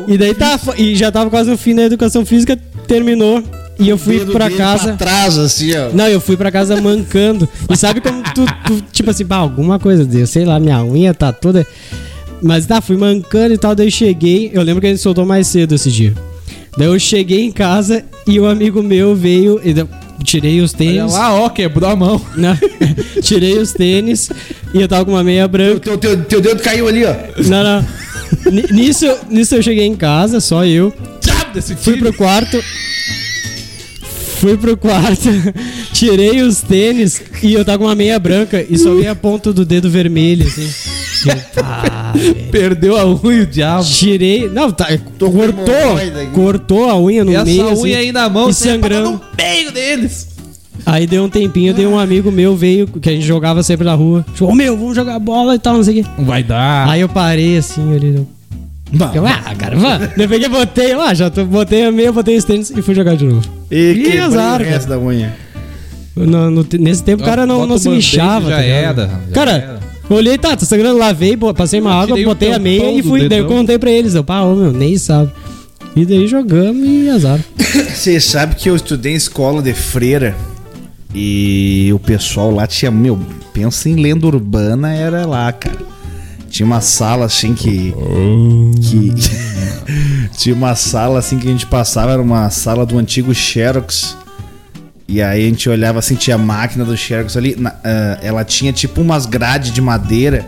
E daí tá, e já tava quase no fim da educação física, terminou. E eu fui pra casa. Pra trás, assim, ó. Não, eu fui pra casa mancando. E sabe como tu, tu, tipo assim, bah, alguma coisa, Deus, sei lá, minha unha tá toda. Mas tá, fui mancando e tal, daí cheguei. Eu lembro que ele soltou mais cedo esse dia. Daí eu cheguei em casa e um amigo meu veio. E daí eu tirei os Olha tênis. lá, ó, quebrou a mão. Não, tirei os tênis e eu tava com uma meia branca. Teu, teu, teu dedo caiu ali, ó. Não, não. Ni- Nisso, nisso eu cheguei em casa, só eu. Fui pro quarto. Fui pro quarto, tirei os tênis e eu tava com uma meia branca e só vi a ponta do dedo vermelho, assim. Perdeu a unha, o diabo. Tirei. Não, tá, cortou. Cortou a unha no E essa meio. unha assim, aí na mão, e sangrando. no meio deles. Aí deu um tempinho, deu um amigo meu, veio, que a gente jogava sempre na rua. Ô meu, vamos jogar bola e tal, não sei o quê. Não vai dar. Aí eu parei assim, ali. Bah, eu, ah, cara, vamos. Depois que eu botei, ah, já tô, botei a meia, botei os tênis e fui jogar de novo. E quebrei azar, o resto da unha. No- no- nesse tempo o cara não, não se lixava. já tá era, já cara, era. olhei, tá, tá sangrando, lavei, passei uma Eu água, botei a meia e fui. Daí eu contei pra eles. Eu, pá, ô meu, nem sabe. E daí jogamos e azar. Você sabe que eu estudei em escola de freira e o pessoal lá tinha, meu, pensa em lenda urbana, era lá, cara. Tinha uma sala assim que. que tinha uma sala assim que a gente passava, era uma sala do antigo Xerox. E aí a gente olhava assim, tinha a máquina do Xerox ali. na- ah, ela tinha tipo umas grades de madeira.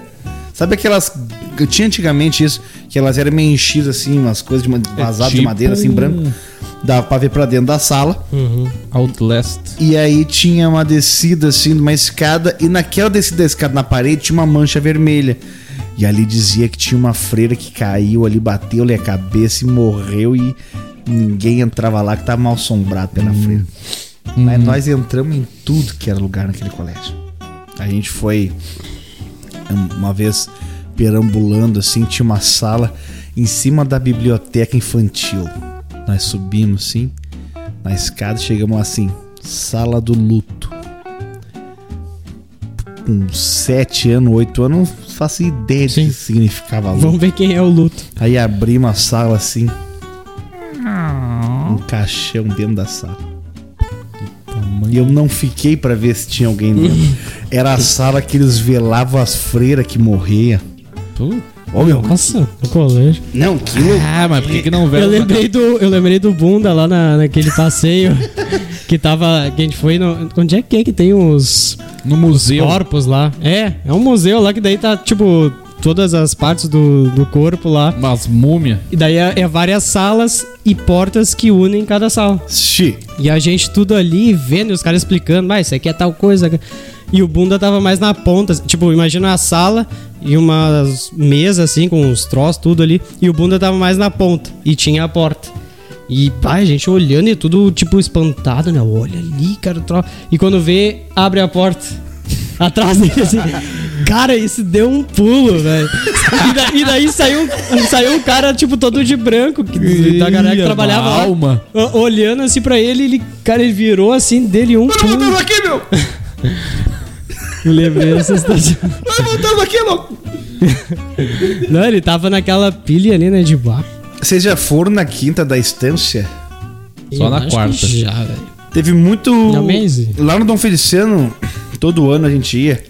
Sabe aquelas. Eu tinha antigamente isso, que elas eram meio enchidas assim, umas coisas de vazado de tipo madeira assim, branco. Dava pra ver pra dentro da sala. Outlast. E aí tinha uma descida assim, de uma escada. E naquela descida da escada na parede tinha uma mancha vermelha. E ali dizia que tinha uma freira que caiu ali, bateu-lhe a cabeça e morreu. E ninguém entrava lá, que tava mal assombrado pela freira. Mas nós entramos em tudo que era lugar naquele colégio. A gente foi um- uma vez perambulando assim, tinha uma sala em cima da biblioteca infantil. Nós subimos assim, na escada chegamos assim, sala do luto. Com 7 anos, 8 anos, não faço ideia de Sim. que significava luto. Vamos ver quem é o luto. Aí abrimos a sala assim. Um caixão dentro da sala. E eu não fiquei pra ver se tinha alguém dentro. Era a sala que eles velavam as freiras que morria. Ô, meu. Nossa, no colégio. Não, que. Ah, mas por que, que não Eu veio? lembrei do, eu lembrei do Bunda lá na, naquele passeio que tava. Que a gente foi no. Onde é que é que tem os No museu. corpos lá? É, é um museu lá que daí tá, tipo, todas as partes do, do corpo lá. Umas múmias. E daí é, é várias salas e portas que unem cada sala. Xi. E a gente tudo ali vendo, e os caras explicando, mas isso aqui é tal coisa. E o bunda tava mais na ponta. Tipo, imagina a sala e umas mesas assim, com os troços, tudo ali. E o bunda tava mais na ponta. E tinha a porta. E pá, a gente olhando e tudo, tipo, espantado, né? Olha ali, cara, o troço. E quando vê, abre a porta. Atrás dele, assim. Cara, isso deu um pulo, velho. E, da- e daí saiu, um- saiu um cara, tipo, todo de branco, que, da galera que trabalhava lá. alma. Olhando assim pra ele, ele, cara, ele virou assim dele um voltando pulo. aqui, meu! Eu lembrei dessa situação. Tá voltando aqui, louco! Não, ele tava naquela pilha ali, né, de bar. Vocês já foram na quinta da estância? Só Eu na quarta. Já, velho. Teve muito. Lá no Dom Feliciano, todo ano a gente ia.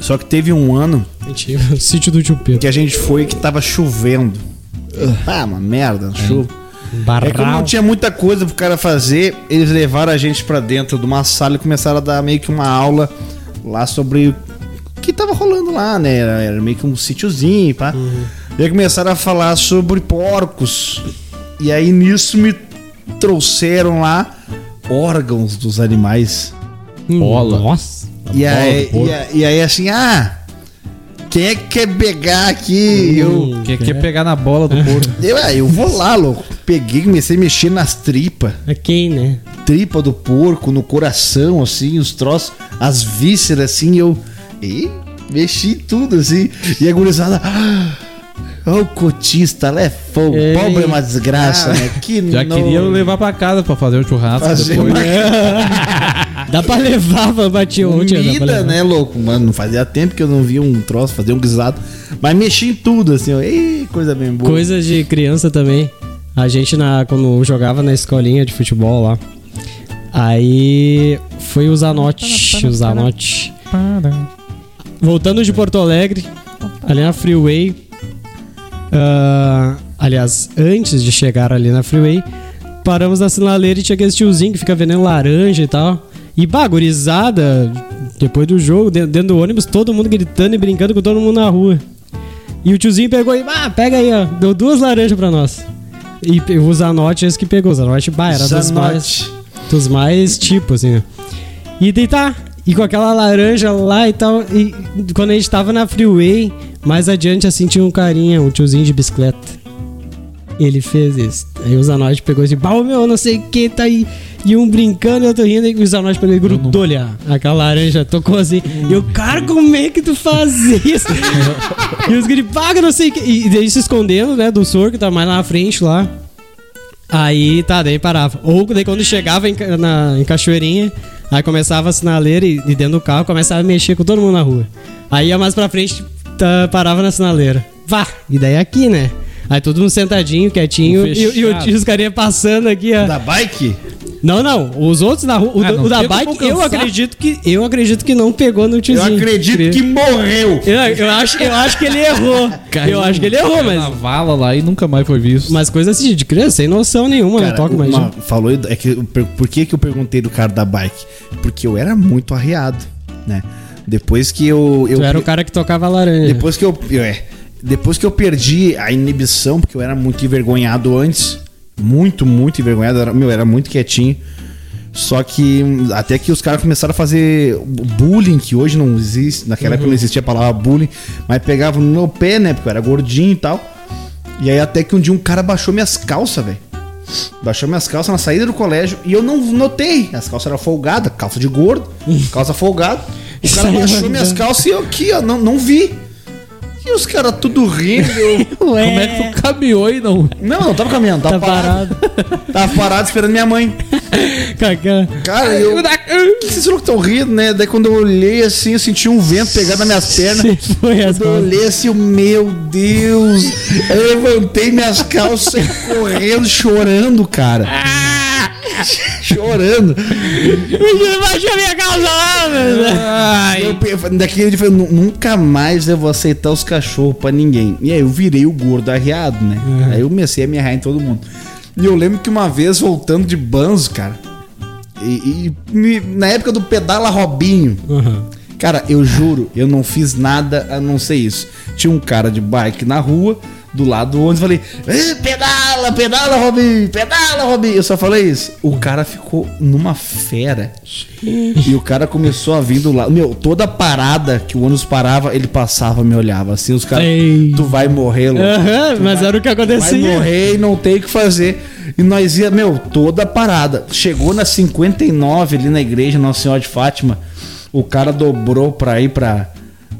Só que teve um ano Mentira, o sítio do tio Pedro. que a gente foi que tava chovendo. Ah, uma merda, chuva. É que não Barral. tinha muita coisa pro cara fazer, eles levaram a gente pra dentro de uma sala e começaram a dar meio que uma aula lá sobre o que tava rolando lá, né? Era, meio que um sítiozinho, pá. E aí começaram a falar sobre porcos. E aí nisso me trouxeram lá órgãos dos animais. bola. Nossa. E bola aí, e, aí- e aí assim, ah, quem é que quer pegar aqui? Eu, Hum, Quer, quer pegar na bola do porco. eu, ah, eu vou lá, louco. Peguei, comecei a mexer nas tripas. É quem, né? tripa do porco, no coração, assim, os troços, as vísceras, assim, eu. E mexi em tudo, assim. E a gurizada. "Ah, Ó, o cotista, ela é fogo. Ei. Pobre é uma desgraça, né? Que Já no- queria levar pra casa pra fazer um churrasco fazer depois. uma Dá pra levar pra bater ontem. comida, né, louco? Mano, não fazia tempo que eu não via um troço, fazer um guisado. Mas mexi em tudo, assim, ó. Ei, coisa bem boa. Coisa de criança também. A gente, na, quando jogava na escolinha de futebol lá, aí foi o Zanotti. O Zanotti. Voltando de Porto Alegre, ali na Freeway. Ah, aliás, antes de chegar ali na Freeway, paramos na sinaleira e tinha aquele tiozinho que fica vendendo laranja e tal. E bagurizada, depois do jogo, dentro, do ônibus, todo mundo gritando e brincando com todo mundo na rua. E o tiozinho pegou e, ah, pega aí, ó. Deu duas laranjas pra nós. E o Zanotti, esse que pegou. O Zanotti, bah, era dos mais, Zanotti. dos mais tipo, assim, né? E tá. E com aquela laranja lá e tal. E quando a gente tava na freeway, mais adiante, assim, tinha um carinha, um tiozinho de bicicleta. Ele fez isso. Aí o Zanotti pegou assim, pau meu, não sei o que, tá aí. E um brincando, eu tô rindo, e o Zanotti pegou e grudou ó, aquela laranja, tocou assim. E eu, cara, como é que tu faz isso? e os gritos, paga, não sei o que. E daí se escondendo, né, do soro que tá mais lá na frente lá. Aí tá, daí parava. Ou daí quando chegava em, na, em Cachoeirinha, aí começava a sinaleira e, e dentro do carro começava a mexer com todo mundo na rua. Aí ia mais pra frente, tá, parava na sinaleira. Vá! E daí aqui, né? Aí todo mundo sentadinho, quietinho, e, e, o- e os carinha passando aqui, ó. Da bike? Não, não, os outros da rua, o, Ah, da- não o da tem como bike, eu alcançar. acredito que eu acredito que não pegou no Eu tiozinho. acredito que morreu. eu, eu acho, eu acho que ele errou. Caiu- eu acho que ele errou, caiu Na mas vala lá e nunca mais foi visto. mas coisa assim de criança, sem noção nenhuma, né? Cara, Toca, uma- imagina. falou, é que, eu per- por que, que eu perguntei do cara da bike? Porque eu era muito arreado, né? Depois que eu. eu Tu era o cara que tocava laranja. Depois que eu. é, depois que eu perdi a inibição, porque eu era muito envergonhado antes. Muito, muito envergonhado. Era, meu, era muito quietinho. Só que até que os caras começaram a fazer bullying, que hoje não existe, naquela época não existia a palavra bullying, mas pegavam no meu pé, né? Porque eu era gordinho e tal. E aí até que um dia um cara baixou minhas calças, velho. Baixou minhas calças na saída do colégio e eu não notei. As calças eram folgadas, calça de gordo, calça folgada. O cara Saiu baixou andando. minhas calças e eu aqui, ó, não, não vi. E os caras tudo rindo. eu- Como é que tu caminhou e não. Não, não tava caminhando, tava tá parado. parado. Tava parado esperando minha mãe. Cagã. Cara, eu. Vocês loucos estão rindo, né? Daí quando eu olhei assim, eu senti um vento pegar nas minhas pernas. Você foi as Quando eu olhei assim, eu, meu Deus! Eu levantei minhas calças e saí correndo, chorando, cara. Chorando. Ele baixou a minha calça lá, velho. Eu falei, "Nu- nunca mais eu vou aceitar os cachorros pra ninguém. E aí eu virei o gordo arriado, né? Aí eu comecei a me arrar em todo mundo. E eu lembro que uma vez, voltando de Banzo, cara, e, e me- na época do pedala Robinho, Aham. cara, eu juro, eu não fiz nada a não ser isso. Tinha um cara de bike na rua, do lado do ônibus, falei, "Eh, pedala, pedala, Robinho, pedala, Robinho. Eu só falei isso. O cara ficou numa fera. E o cara começou a vir do lado. Meu, toda parada que o ônibus parava, ele passava, me olhava. Assim, os caras, tu vai morrer, louco. Aham, mas era o que Vai acontecia. morrer e não tem o que fazer. E nós ia, meu, toda parada. Chegou na 59 ali na igreja Nossa Senhora de Fátima. O cara dobrou pra ir pra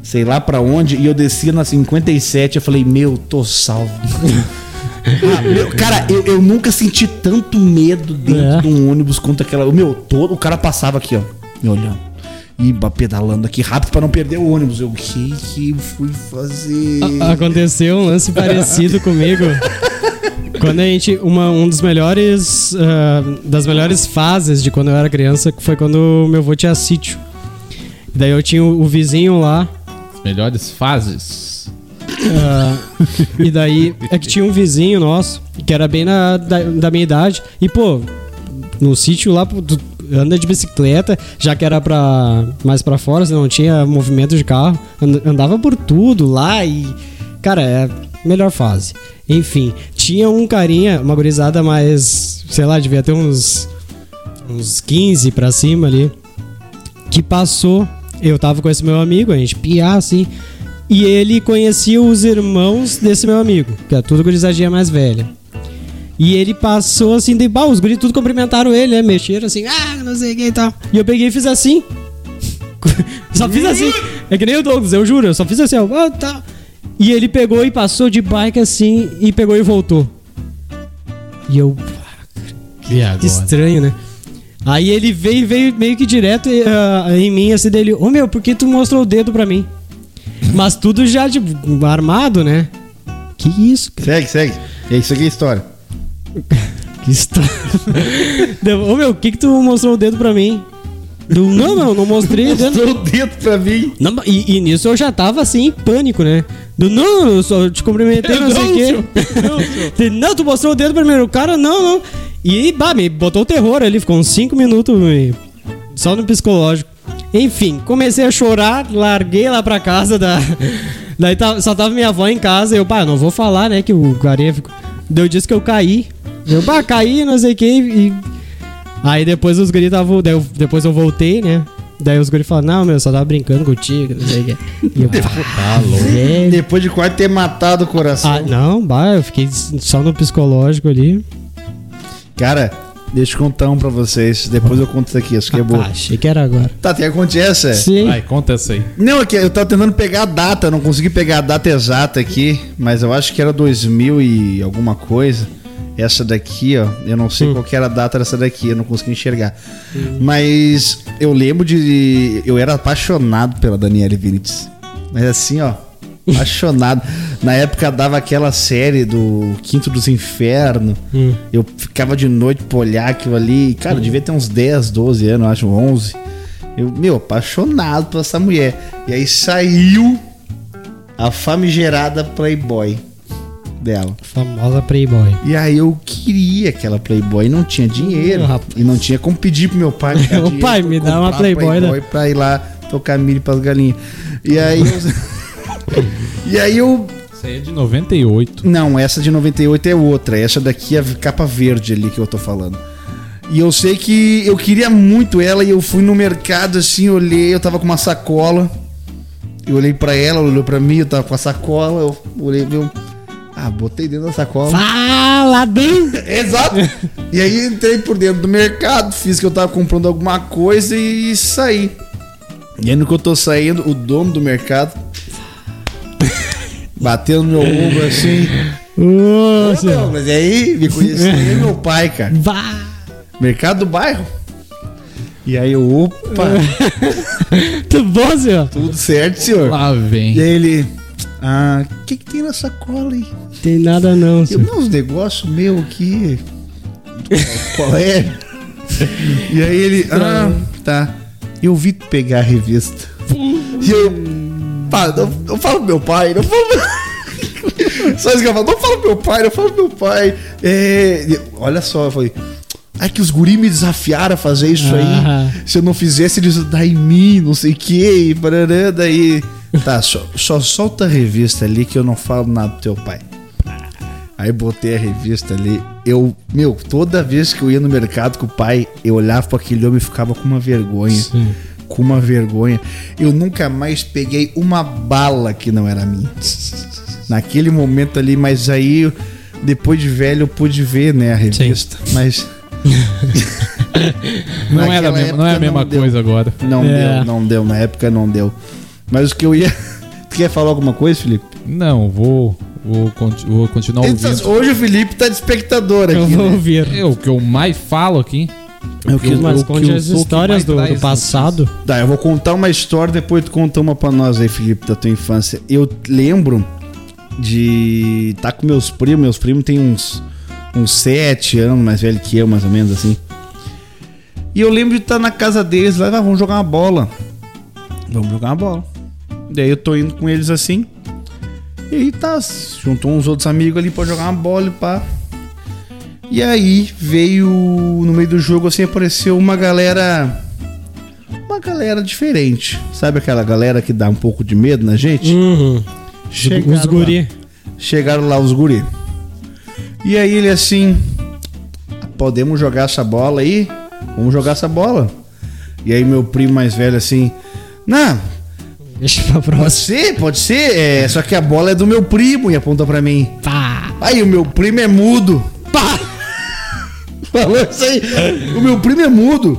sei lá pra onde e eu descia na 57. Eu falei, meu, tô salvo. Ah, meu, cara, eu, eu nunca senti tanto medo dentro É. de um ônibus quanto aquela. Meu, todo o cara passava aqui, ó, me olhando. E pedalando aqui rápido pra não perder o ônibus. Eu, o que que fui fazer? Aconteceu um lance parecido comigo. Quando a gente. Uma, um dos melhores. ah, das melhores fases de quando eu era criança foi quando meu avô tinha sítio. Daí eu tinha o, o vizinho lá. Melhores fases. ah, e daí é que tinha um vizinho nosso, que era bem na, da, da minha idade. E, pô, no sítio lá, tu anda de bicicleta, já que era pra, mais pra fora, não tinha movimento de carro. and- Andava por tudo lá e. Cara, é melhor fase. Enfim, tinha um carinha, uma gurizada mais. Sei lá, devia ter uns. Uns 15 pra cima ali. Que passou. Eu tava com esse meu amigo, a gente piar assim. E ele conhecia os irmãos desse meu amigo, que é tudo gurizadinha mais velha. E ele passou assim, de bah, os guris tudo cumprimentaram ele, né? Mexeram assim, ah, não sei o que e tal. E eu peguei e fiz assim. só fiz assim. É que nem o Douglas, eu juro, eu só fiz assim, ó. ah, tá. E ele pegou e passou de bike assim e pegou e voltou. E eu. Que estranho, né? Aí ele veio, veio meio que direto ah, em mim, assim, dele, ô meu, por que tu mostrou o dedo pra mim? Mas tudo já, tipo, armado, né? Que isso, cara? Segue, segue. É isso aqui é história. Que história. Ô meu, o que que tu mostrou o dedo pra mim? Eu, não, não, não mostrei o dedo. Mostrou o dedo pra mim. Não, e, e nisso eu já tava assim, em pânico, né? Do, não, eu só te cumprimentei, não, sei o quê. Não, tu mostrou o dedo primeiro. O cara, não, não. E, bah, me botou o terror ali, ficou uns 5 minutos me- só no psicológico. Enfim, comecei a chorar, larguei lá pra casa da. Daí tava- só tava minha avó em casa. Eu, pá, não vou falar, né? Que o carinha ficou. Daí eu disse que eu caí. Eu, pá, caí, não sei o que. E... Aí depois os guris estavam. Depois eu voltei, né? Daí os guris falaram, não, meu, só tava brincando contigo, não sei o que. E eu, Tá louco. Depois de quase ter matado o coração. ah, não, bah, eu fiquei só no psicológico ali. Cara, deixa eu contar um pra vocês. Depois eu conto isso aqui, acho que é Ah, bom. achei que era agora. Tá, tem que essa? Sim. Vai, conta essa aí. Não, é que eu tava tentando pegar a data, não consegui pegar a data exata aqui, mas eu acho que era 2000 e alguma coisa. Essa daqui, ó, eu não sei qual que era a data dessa daqui, eu não consegui enxergar. Mas eu lembro de. Eu era apaixonado pela Daniele Vinitz. Mas assim, ó, apaixonado. Na época dava aquela série do Quinto dos Infernos. Hum. Eu ficava de noite pra olhar aquilo ali. Cara, eu devia ter uns 10, 12 anos, acho, 11. Eu, meu, apaixonado por essa mulher. E aí saiu a famigerada Playboy dela. Famosa Playboy. E aí eu queria aquela Playboy, não tinha dinheiro. Hum, e não tinha como pedir pro meu pai. me dar Ô, dinheiro pai, me dá uma comprar Playboy, né? pra ir lá tocar milho pras galinhas. E aí eu... e aí eu... Essa aí é de 98. Não, essa de 98 é outra. Essa daqui é a capa verde ali que eu tô falando. E eu sei que eu queria muito ela e eu fui no mercado assim, olhei, eu tava com uma sacola. Eu olhei pra ela, ela olhou pra mim, eu tava com a sacola, eu olhei, meu. Ah, botei dentro da sacola. Fala, bem! Exato! e aí entrei por dentro do mercado, fiz que eu tava comprando alguma coisa e saí. E aí no que eu tô saindo, o dono do mercado bateu no meu ombro assim. Nossa! Não, mas aí me e meu pai, cara. Vá! Mercado do bairro. E aí eu, opa, Tudo bom, senhor? tudo certo, senhor. Lá vem. E aí ele, ah, o que que tem na sacola aí? Tem nada não, Eu, senhor. não, uns negócios meu aqui. Qual é? E aí ele, ah, tá. Eu vi tu pegar a revista. E eu, pá, não, não fala pro meu pai, não fala. Só isso que eu falo, não fala pro meu pai, não fala pro meu pai. É, olha só, eu falei. Ai, que os guri me desafiaram a fazer isso Ah. aí. Se eu não fizesse, eles iam dar em mim, não sei o que, e parará, daí. Tá, só, só solta a revista ali que eu não falo nada pro teu pai. Aí botei a revista ali. Eu, meu, toda vez que eu ia no mercado com o pai, eu olhava para aquele homem e ficava com uma vergonha. Sim. Com uma vergonha. Eu nunca mais peguei uma bala que não era minha. Naquele momento ali, mas aí, depois de velho, eu pude ver, né, a revista. Mas. Não, era, mesma- não é a mesma deu. coisa agora. Não É. deu, não deu. Na época não deu. Mas o que eu ia. Tu quer falar alguma coisa, Felipe? Não, vou, vou, vou continuar Então, ouvindo. Hoje o Felipe tá de espectador Eu aqui. vou Né? ouvir. É, o que eu mais falo aqui. É o que- Mas o que conte eu as histórias do, do passado. Tá, eu vou contar uma história, depois tu conta uma pra nós aí, Felipe, da tua infância. Eu lembro de estar com meus primos, meus primos têm uns, uns sete anos mais velho que eu, mais ou menos assim. E eu lembro de estar na casa deles lá, ah, vamos jogar uma bola. Vamos jogar uma bola. Daí eu tô indo com eles assim. E aí tá, juntou uns outros amigos ali pra jogar uma bola e pá. E aí veio no meio do jogo assim apareceu uma galera uma galera diferente. Sabe aquela galera que dá um pouco de medo na gente? Uhum. Chegaram Os lá. guri. Chegaram lá os guri. E aí ele assim, podemos jogar essa bola aí? Vamos jogar essa bola. E aí meu primo mais velho assim, não, Deixa pra pode próxima. ser, pode ser, é, só que a bola é do meu primo e aponta pra mim. Pá. Aí o meu primo é mudo. Pá. Falou isso aí. O meu primo é mudo.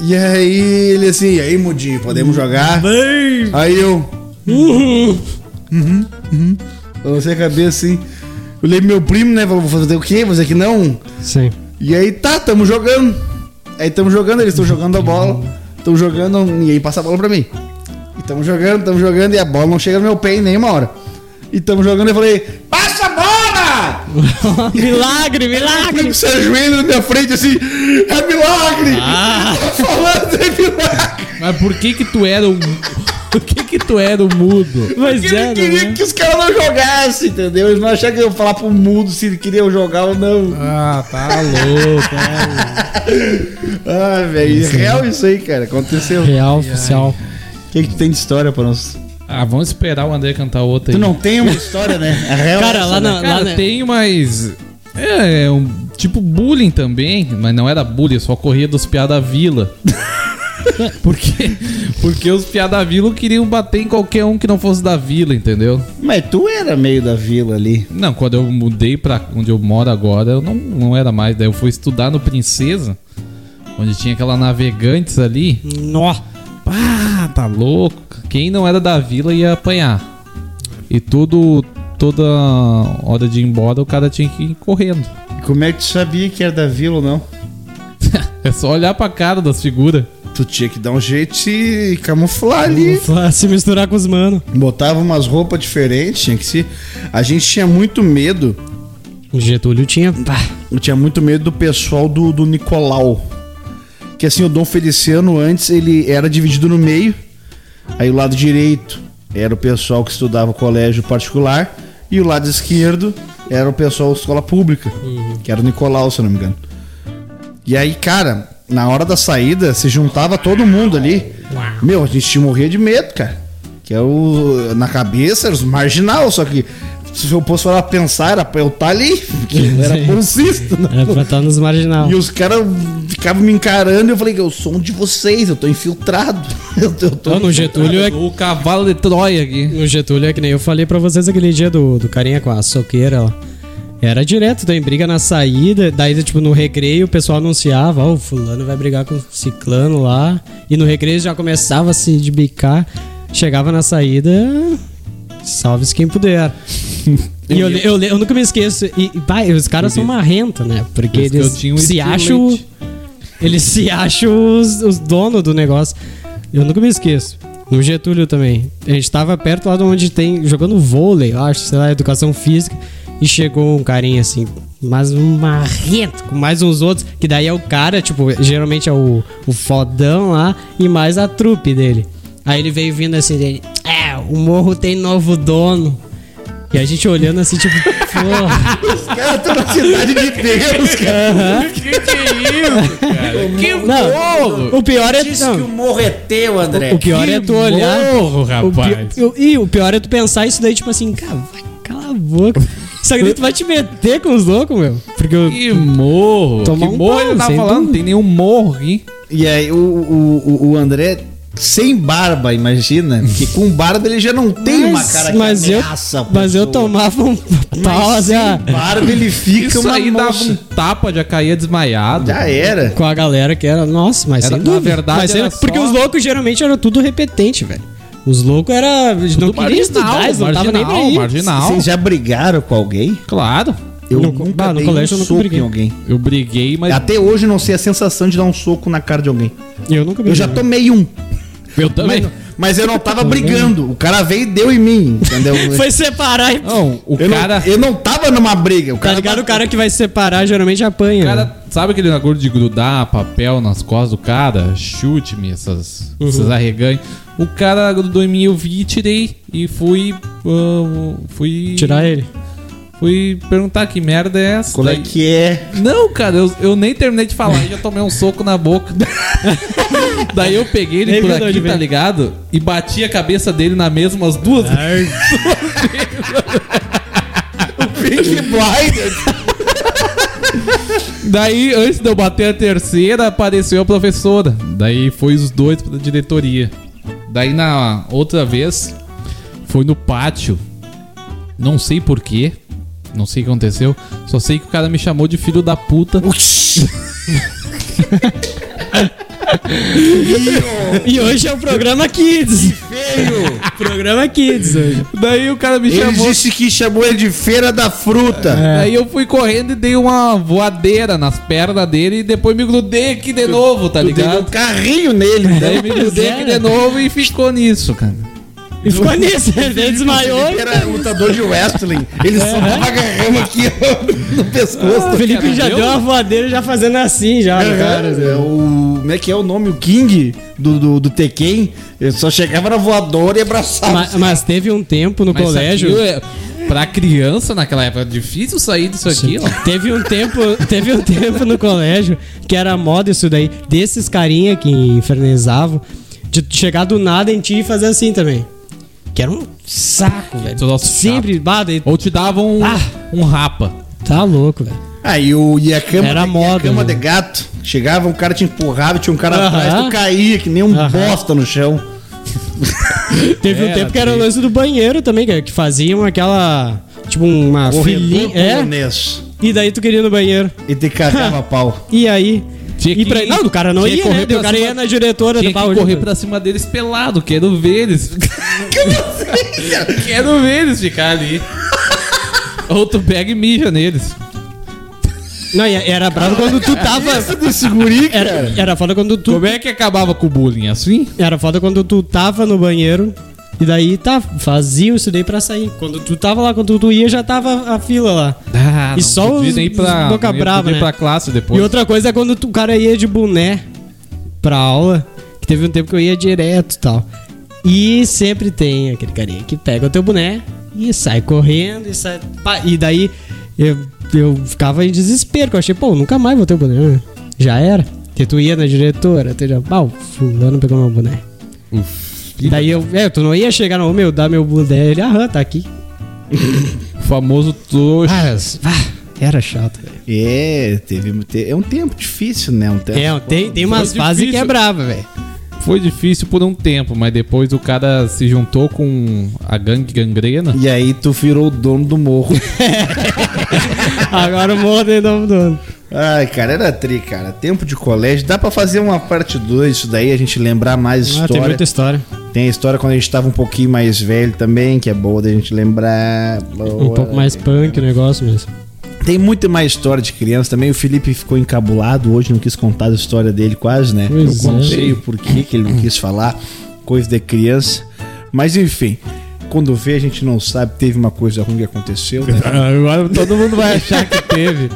E aí ele assim, e aí mudinho, podemos jogar? Bem. Aí eu, Uhum. Balancei a cabeça assim. Eu olhei pro meu primo, né? Falou, vou fazer o quê? Vou fazer que não. Sim. E aí tá, tamo jogando. Aí tamo jogando, eles estão jogando a bola. Estão jogando, e aí passa a bola pra mim. E tamo jogando, tamo jogando, e a bola não chega no meu pé em nenhuma hora. E tamo jogando, e eu falei! milagre, O milagre. se ajoelha na minha frente assim, é milagre! Ah. Tô falando, é milagre! Mas por que que tu era o... Por que que tu era o mudo? Mas Porque é, ele queria né? que os caras não jogassem, entendeu? Eles não achavam que eu ia falar pro mudo se ele queria jogar ou não. Ah, tá louco. Ah, velho, é real isso aí, cara. Aconteceu. O Real oficial. que, que tu tem de história pra nós? Ah, vamos esperar o André cantar outra Tu aí. não tem uma história, né? É real. Cara, lá né? na- Cara, né? tem, mas... É, é um tipo bullying também, mas não era bullying, só corria dos piá da vila. porque, porque os piá da vila queriam bater em qualquer um que não fosse da vila, entendeu? Mas tu era meio da vila ali. Não, quando eu mudei pra onde eu moro agora, eu não, não era mais. Daí eu fui estudar no Princesa, onde tinha aquela navegantes ali. Nó. Ah, tá louco. Quem não era da vila ia apanhar. E tudo, toda hora de ir embora, o cara tinha que ir correndo. E como é que tu sabia que era da vila ou não? É só olhar pra cara das figuras. Tu tinha que dar um jeito de se camuflar ali. Ufa, Se misturar com os mano. Botava umas roupas diferentes, tinha que se. A gente tinha muito medo. O Getúlio tinha. Eu tinha muito medo do pessoal do, do Nicolau. Que assim, o Dom Feliciano antes ele era dividido no meio. Aí o lado direito era o pessoal que estudava colégio particular. E o lado esquerdo era o pessoal da escola pública. Que era o Nicolau, se eu não me engano. E aí, cara, na hora da saída, se juntava todo mundo ali. Meu, a gente morria de medo, cara. Que é o. Na cabeça era os marginal, só que se eu fosse falar pensar, era pra eu estar ali. Porque eu era bolsista, né? Era pra estar nos marginal. E os caras ficavam me encarando e eu falei, eu sou um de vocês, eu tô infiltrado. Eu, eu tô Não, no Getúlio é. O cavalo de Troia aqui. No Getúlio é que nem eu falei pra vocês aquele dia do, do carinha com a soqueira, ó. Era direto, tem briga na saída, daí, tipo, no recreio o pessoal anunciava, ó, o fulano vai brigar com o ciclano lá. E no recreio já começava a se de bicar. Chegava na saída, salve-se quem puder. e eu, eu, eu nunca me esqueço. E, pai, os caras são marrentos, né? Porque eles um se acham. Eles se acham os, os donos do negócio. Eu nunca me esqueço. No Getúlio também. A gente tava perto lá de onde tem. jogando vôlei, eu acho, sei lá, educação física. E chegou um carinha assim, Mas um marrento, com mais uns outros. Que daí é o cara, tipo, geralmente é o, o fodão lá e mais a trupe dele. Aí ele veio vindo assim dele. O morro tem novo dono. E a gente olhando assim, tipo, porra. Os caras estão na cidade de Deus, cara. Que que é isso, cara? Que Não, morro! o pior é. Diz não, que o morro é teu, André. o pior é tu olhar. morro, O rapaz. pi- o- e o pior é tu pensar isso daí, tipo assim, cara, vai, cala a boca. Só que tu vai te meter com os loucos, meu. Porque eu, Que morro! Tomar que um morro ele tá sem falando? Não tem nenhum morro aqui. E aí o, o, o- o André sem barba, imagina. Que com barba ele já não tem uma cara que mas eu, ameaça a mas eu tomava um pau Mas assim, sem barba ele fica Isso uma aí dava um tapa, já caía desmaiado. Já era. com a galera que era. Nossa, mas Era- sem na dúvida. verdade, Mas era Porque só- os loucos geralmente eram tudo repetente, velho. Os loucos era. Não queria estudar, eles não estavam nem pra marginal, ir. marginal. Vocês já brigaram com alguém? Claro. Eu No- nunca bah, no dei colégio eu um nunca soco briguei. em alguém. Eu briguei, mas. Até hoje eu não sei a sensação de dar um soco na cara de alguém. Eu nunca Eu já briguei. tomei um. Eu também. Mas, mas eu não tava brigando. O cara veio e deu em mim, entendeu? Foi separar e. Não, o eu, cara. não, eu não tava numa briga. O Tá cara ligado? O cara que vai se separar geralmente apanha. O né? cara, sabe aquele negócio de grudar papel nas costas do cara? Chute-me, essas, Uhum. esses arreganhos. O cara grudou em mim, eu vi, tirei e fui. ah, fui. Tirar ele. Fui perguntar que merda é essa. Qual é que é? Não, cara, eu, eu nem terminei de falar e já tomei um soco na boca. Daí eu peguei ele Nem por aqui, tá ligado? E bati a cabeça dele na mesa umas duas vezes. Pink Blinders. Daí, antes de eu bater a terceira, apareceu a professora. Daí foi os dois pra diretoria. Daí na outra vez, foi no pátio. Não sei porquê. Não sei o que aconteceu. Só sei que o cara me chamou de filho da puta. E hoje é o programa Kids. Feio. programa Kids hoje. Daí o cara me Ele chamou. disse que chamou ele de feira da fruta. Daí eu fui correndo e dei uma voadeira nas pernas dele e depois me grudei aqui de novo, tá Tu deu um ligado? carrinho nele. Daí me grudei aqui de novo e ficou nisso, cara. E ficou nisso, ele desmaiou. Ele era lutador de wrestling. Ele só tava agarrando aqui no pescoço. O Felipe já deu uma voadeira já fazendo assim, já, no cara. É, o, como é que é o nome? O King do, do, do Tekken. Ele só chegava na voadora e abraçava. Mas, mas teve um tempo no Mas colégio. é- pra criança naquela época, é difícil sair disso aqui, ó. Teve um tempo, teve um tempo no colégio que era moda isso daí, desses carinha que infernizavam, de chegar do nada em ti e fazer assim também. Que era um saco, velho. Sempre, bah, daí- Ou te davam um, Ah. um rapa. tá louco, velho. Aí o, e a cama, Era de, e a moda, cama né? de gato. Chegava, um cara te empurrava, tinha um cara Aham. atrás, tu caía que nem um Aham. bosta no chão. Teve um Era tempo que era o lance do banheiro também, que, que faziam aquela. Tipo, uma filinha. É, polonês. e daí tu queria ir no banheiro. E te cagava pau. E aí? Tinha E que pra, ir- não, o cara não ia, correr né? pra O cara cima- ia na diretora Tinha do pau. correr pra cima deles pelado, quero ver eles. quero ver eles ficar ali. Ou tu pega e mija neles. Não, era bravo quando tu tava. desse guri, Era, era foda quando tu. Como é que acabava com o bullying? Assim? Era foda quando tu tava no banheiro. E daí tá, faziam isso daí pra sair. Quando tu tava lá, quando tu ia, já tava a fila lá. Ah, E só os- nem ir pra, os boca nem brava, né? pra classe depois. E outra coisa é quando tu- o cara ia de boné pra aula. Que teve um tempo que eu ia direto e tal. E sempre tem aquele carinha que pega o teu boné e sai correndo e sai. E daí eu, eu ficava em desespero, que eu achei, pô, nunca mais vou ter o boné. né? Já era. Que tu ia na diretora, tu já, pá, o fulano pegou meu boné. Uf, Daí eu, é, tu não ia chegar, não, meu, dá meu boné. Ele, aham, tá aqui. o famoso trouxa. Ah, era chato, velho. É, teve, te- é um tempo difícil, né? Um tempo. É, tem, tem umas fases que é brava, velho. Foi difícil por um tempo, mas depois o cara se juntou com a gangue gangrena. E aí tu virou o dono do morro. Agora o morro tem nome do ano. Ai, cara, era tri, cara. Tempo de colégio. Dá pra fazer uma parte 2 isso daí, a gente lembrar mais Ah, tem história. muita história. Tem a história quando a gente tava um pouquinho mais velho também, que é boa da gente lembrar. Um pouco mais punk o negócio mesmo. Tem muito mais história de criança também. O Felipe ficou encabulado hoje, não quis contar a história dele quase, né? Pois Eu é. contei o porquê que ele não quis falar, coisa de criança. Mas enfim, quando vê a gente não sabe, teve uma coisa ruim que aconteceu. né? Agora todo mundo vai achar que teve.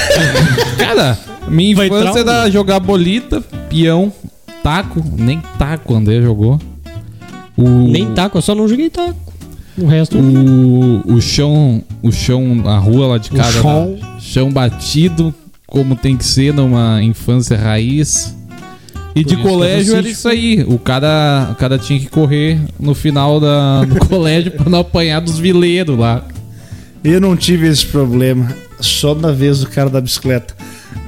Cara, minha infância era jogar bolita, peão, taco. Nem taco o André jogou. O, Nem taco, eu só não joguei taco. O resto. O, o chão, o chão, a rua lá de casa, chão. né? chão batido, como tem que ser numa infância raiz. E Por de colégio era isso aí. O cara, o cara tinha que correr no final da, do colégio pra não apanhar dos vileiros lá. Eu não tive esse problema, só na vez do cara da bicicleta.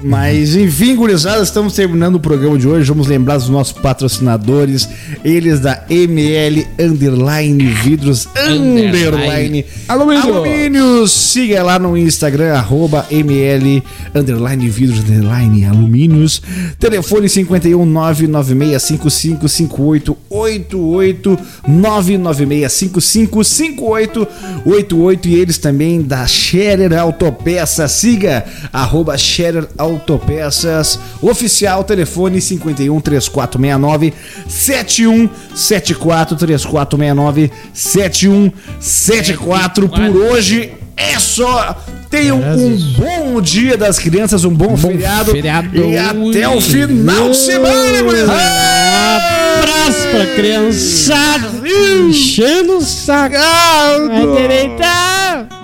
Mas enfim, gurizada, estamos terminando o programa de hoje. Vamos lembrar dos nossos patrocinadores, eles da ML Underline Vidros Underline Alumínio. Alumínios. Siga lá no Instagram, arroba ML Underline Vidros Underline Alumínios. Telefone 51 99655 5888 99655 5888 e eles também da Scherer Autopeças. Siga arroba Scherer Autopeças oficial, telefone 51 3469 7174 3469 7174 por hoje é só. Tenham um bom dia das crianças, um bom, feriado, feriado. e até o final de semana, gurizada! Abraço pra criançada. Enchendo o saco. Vai direita.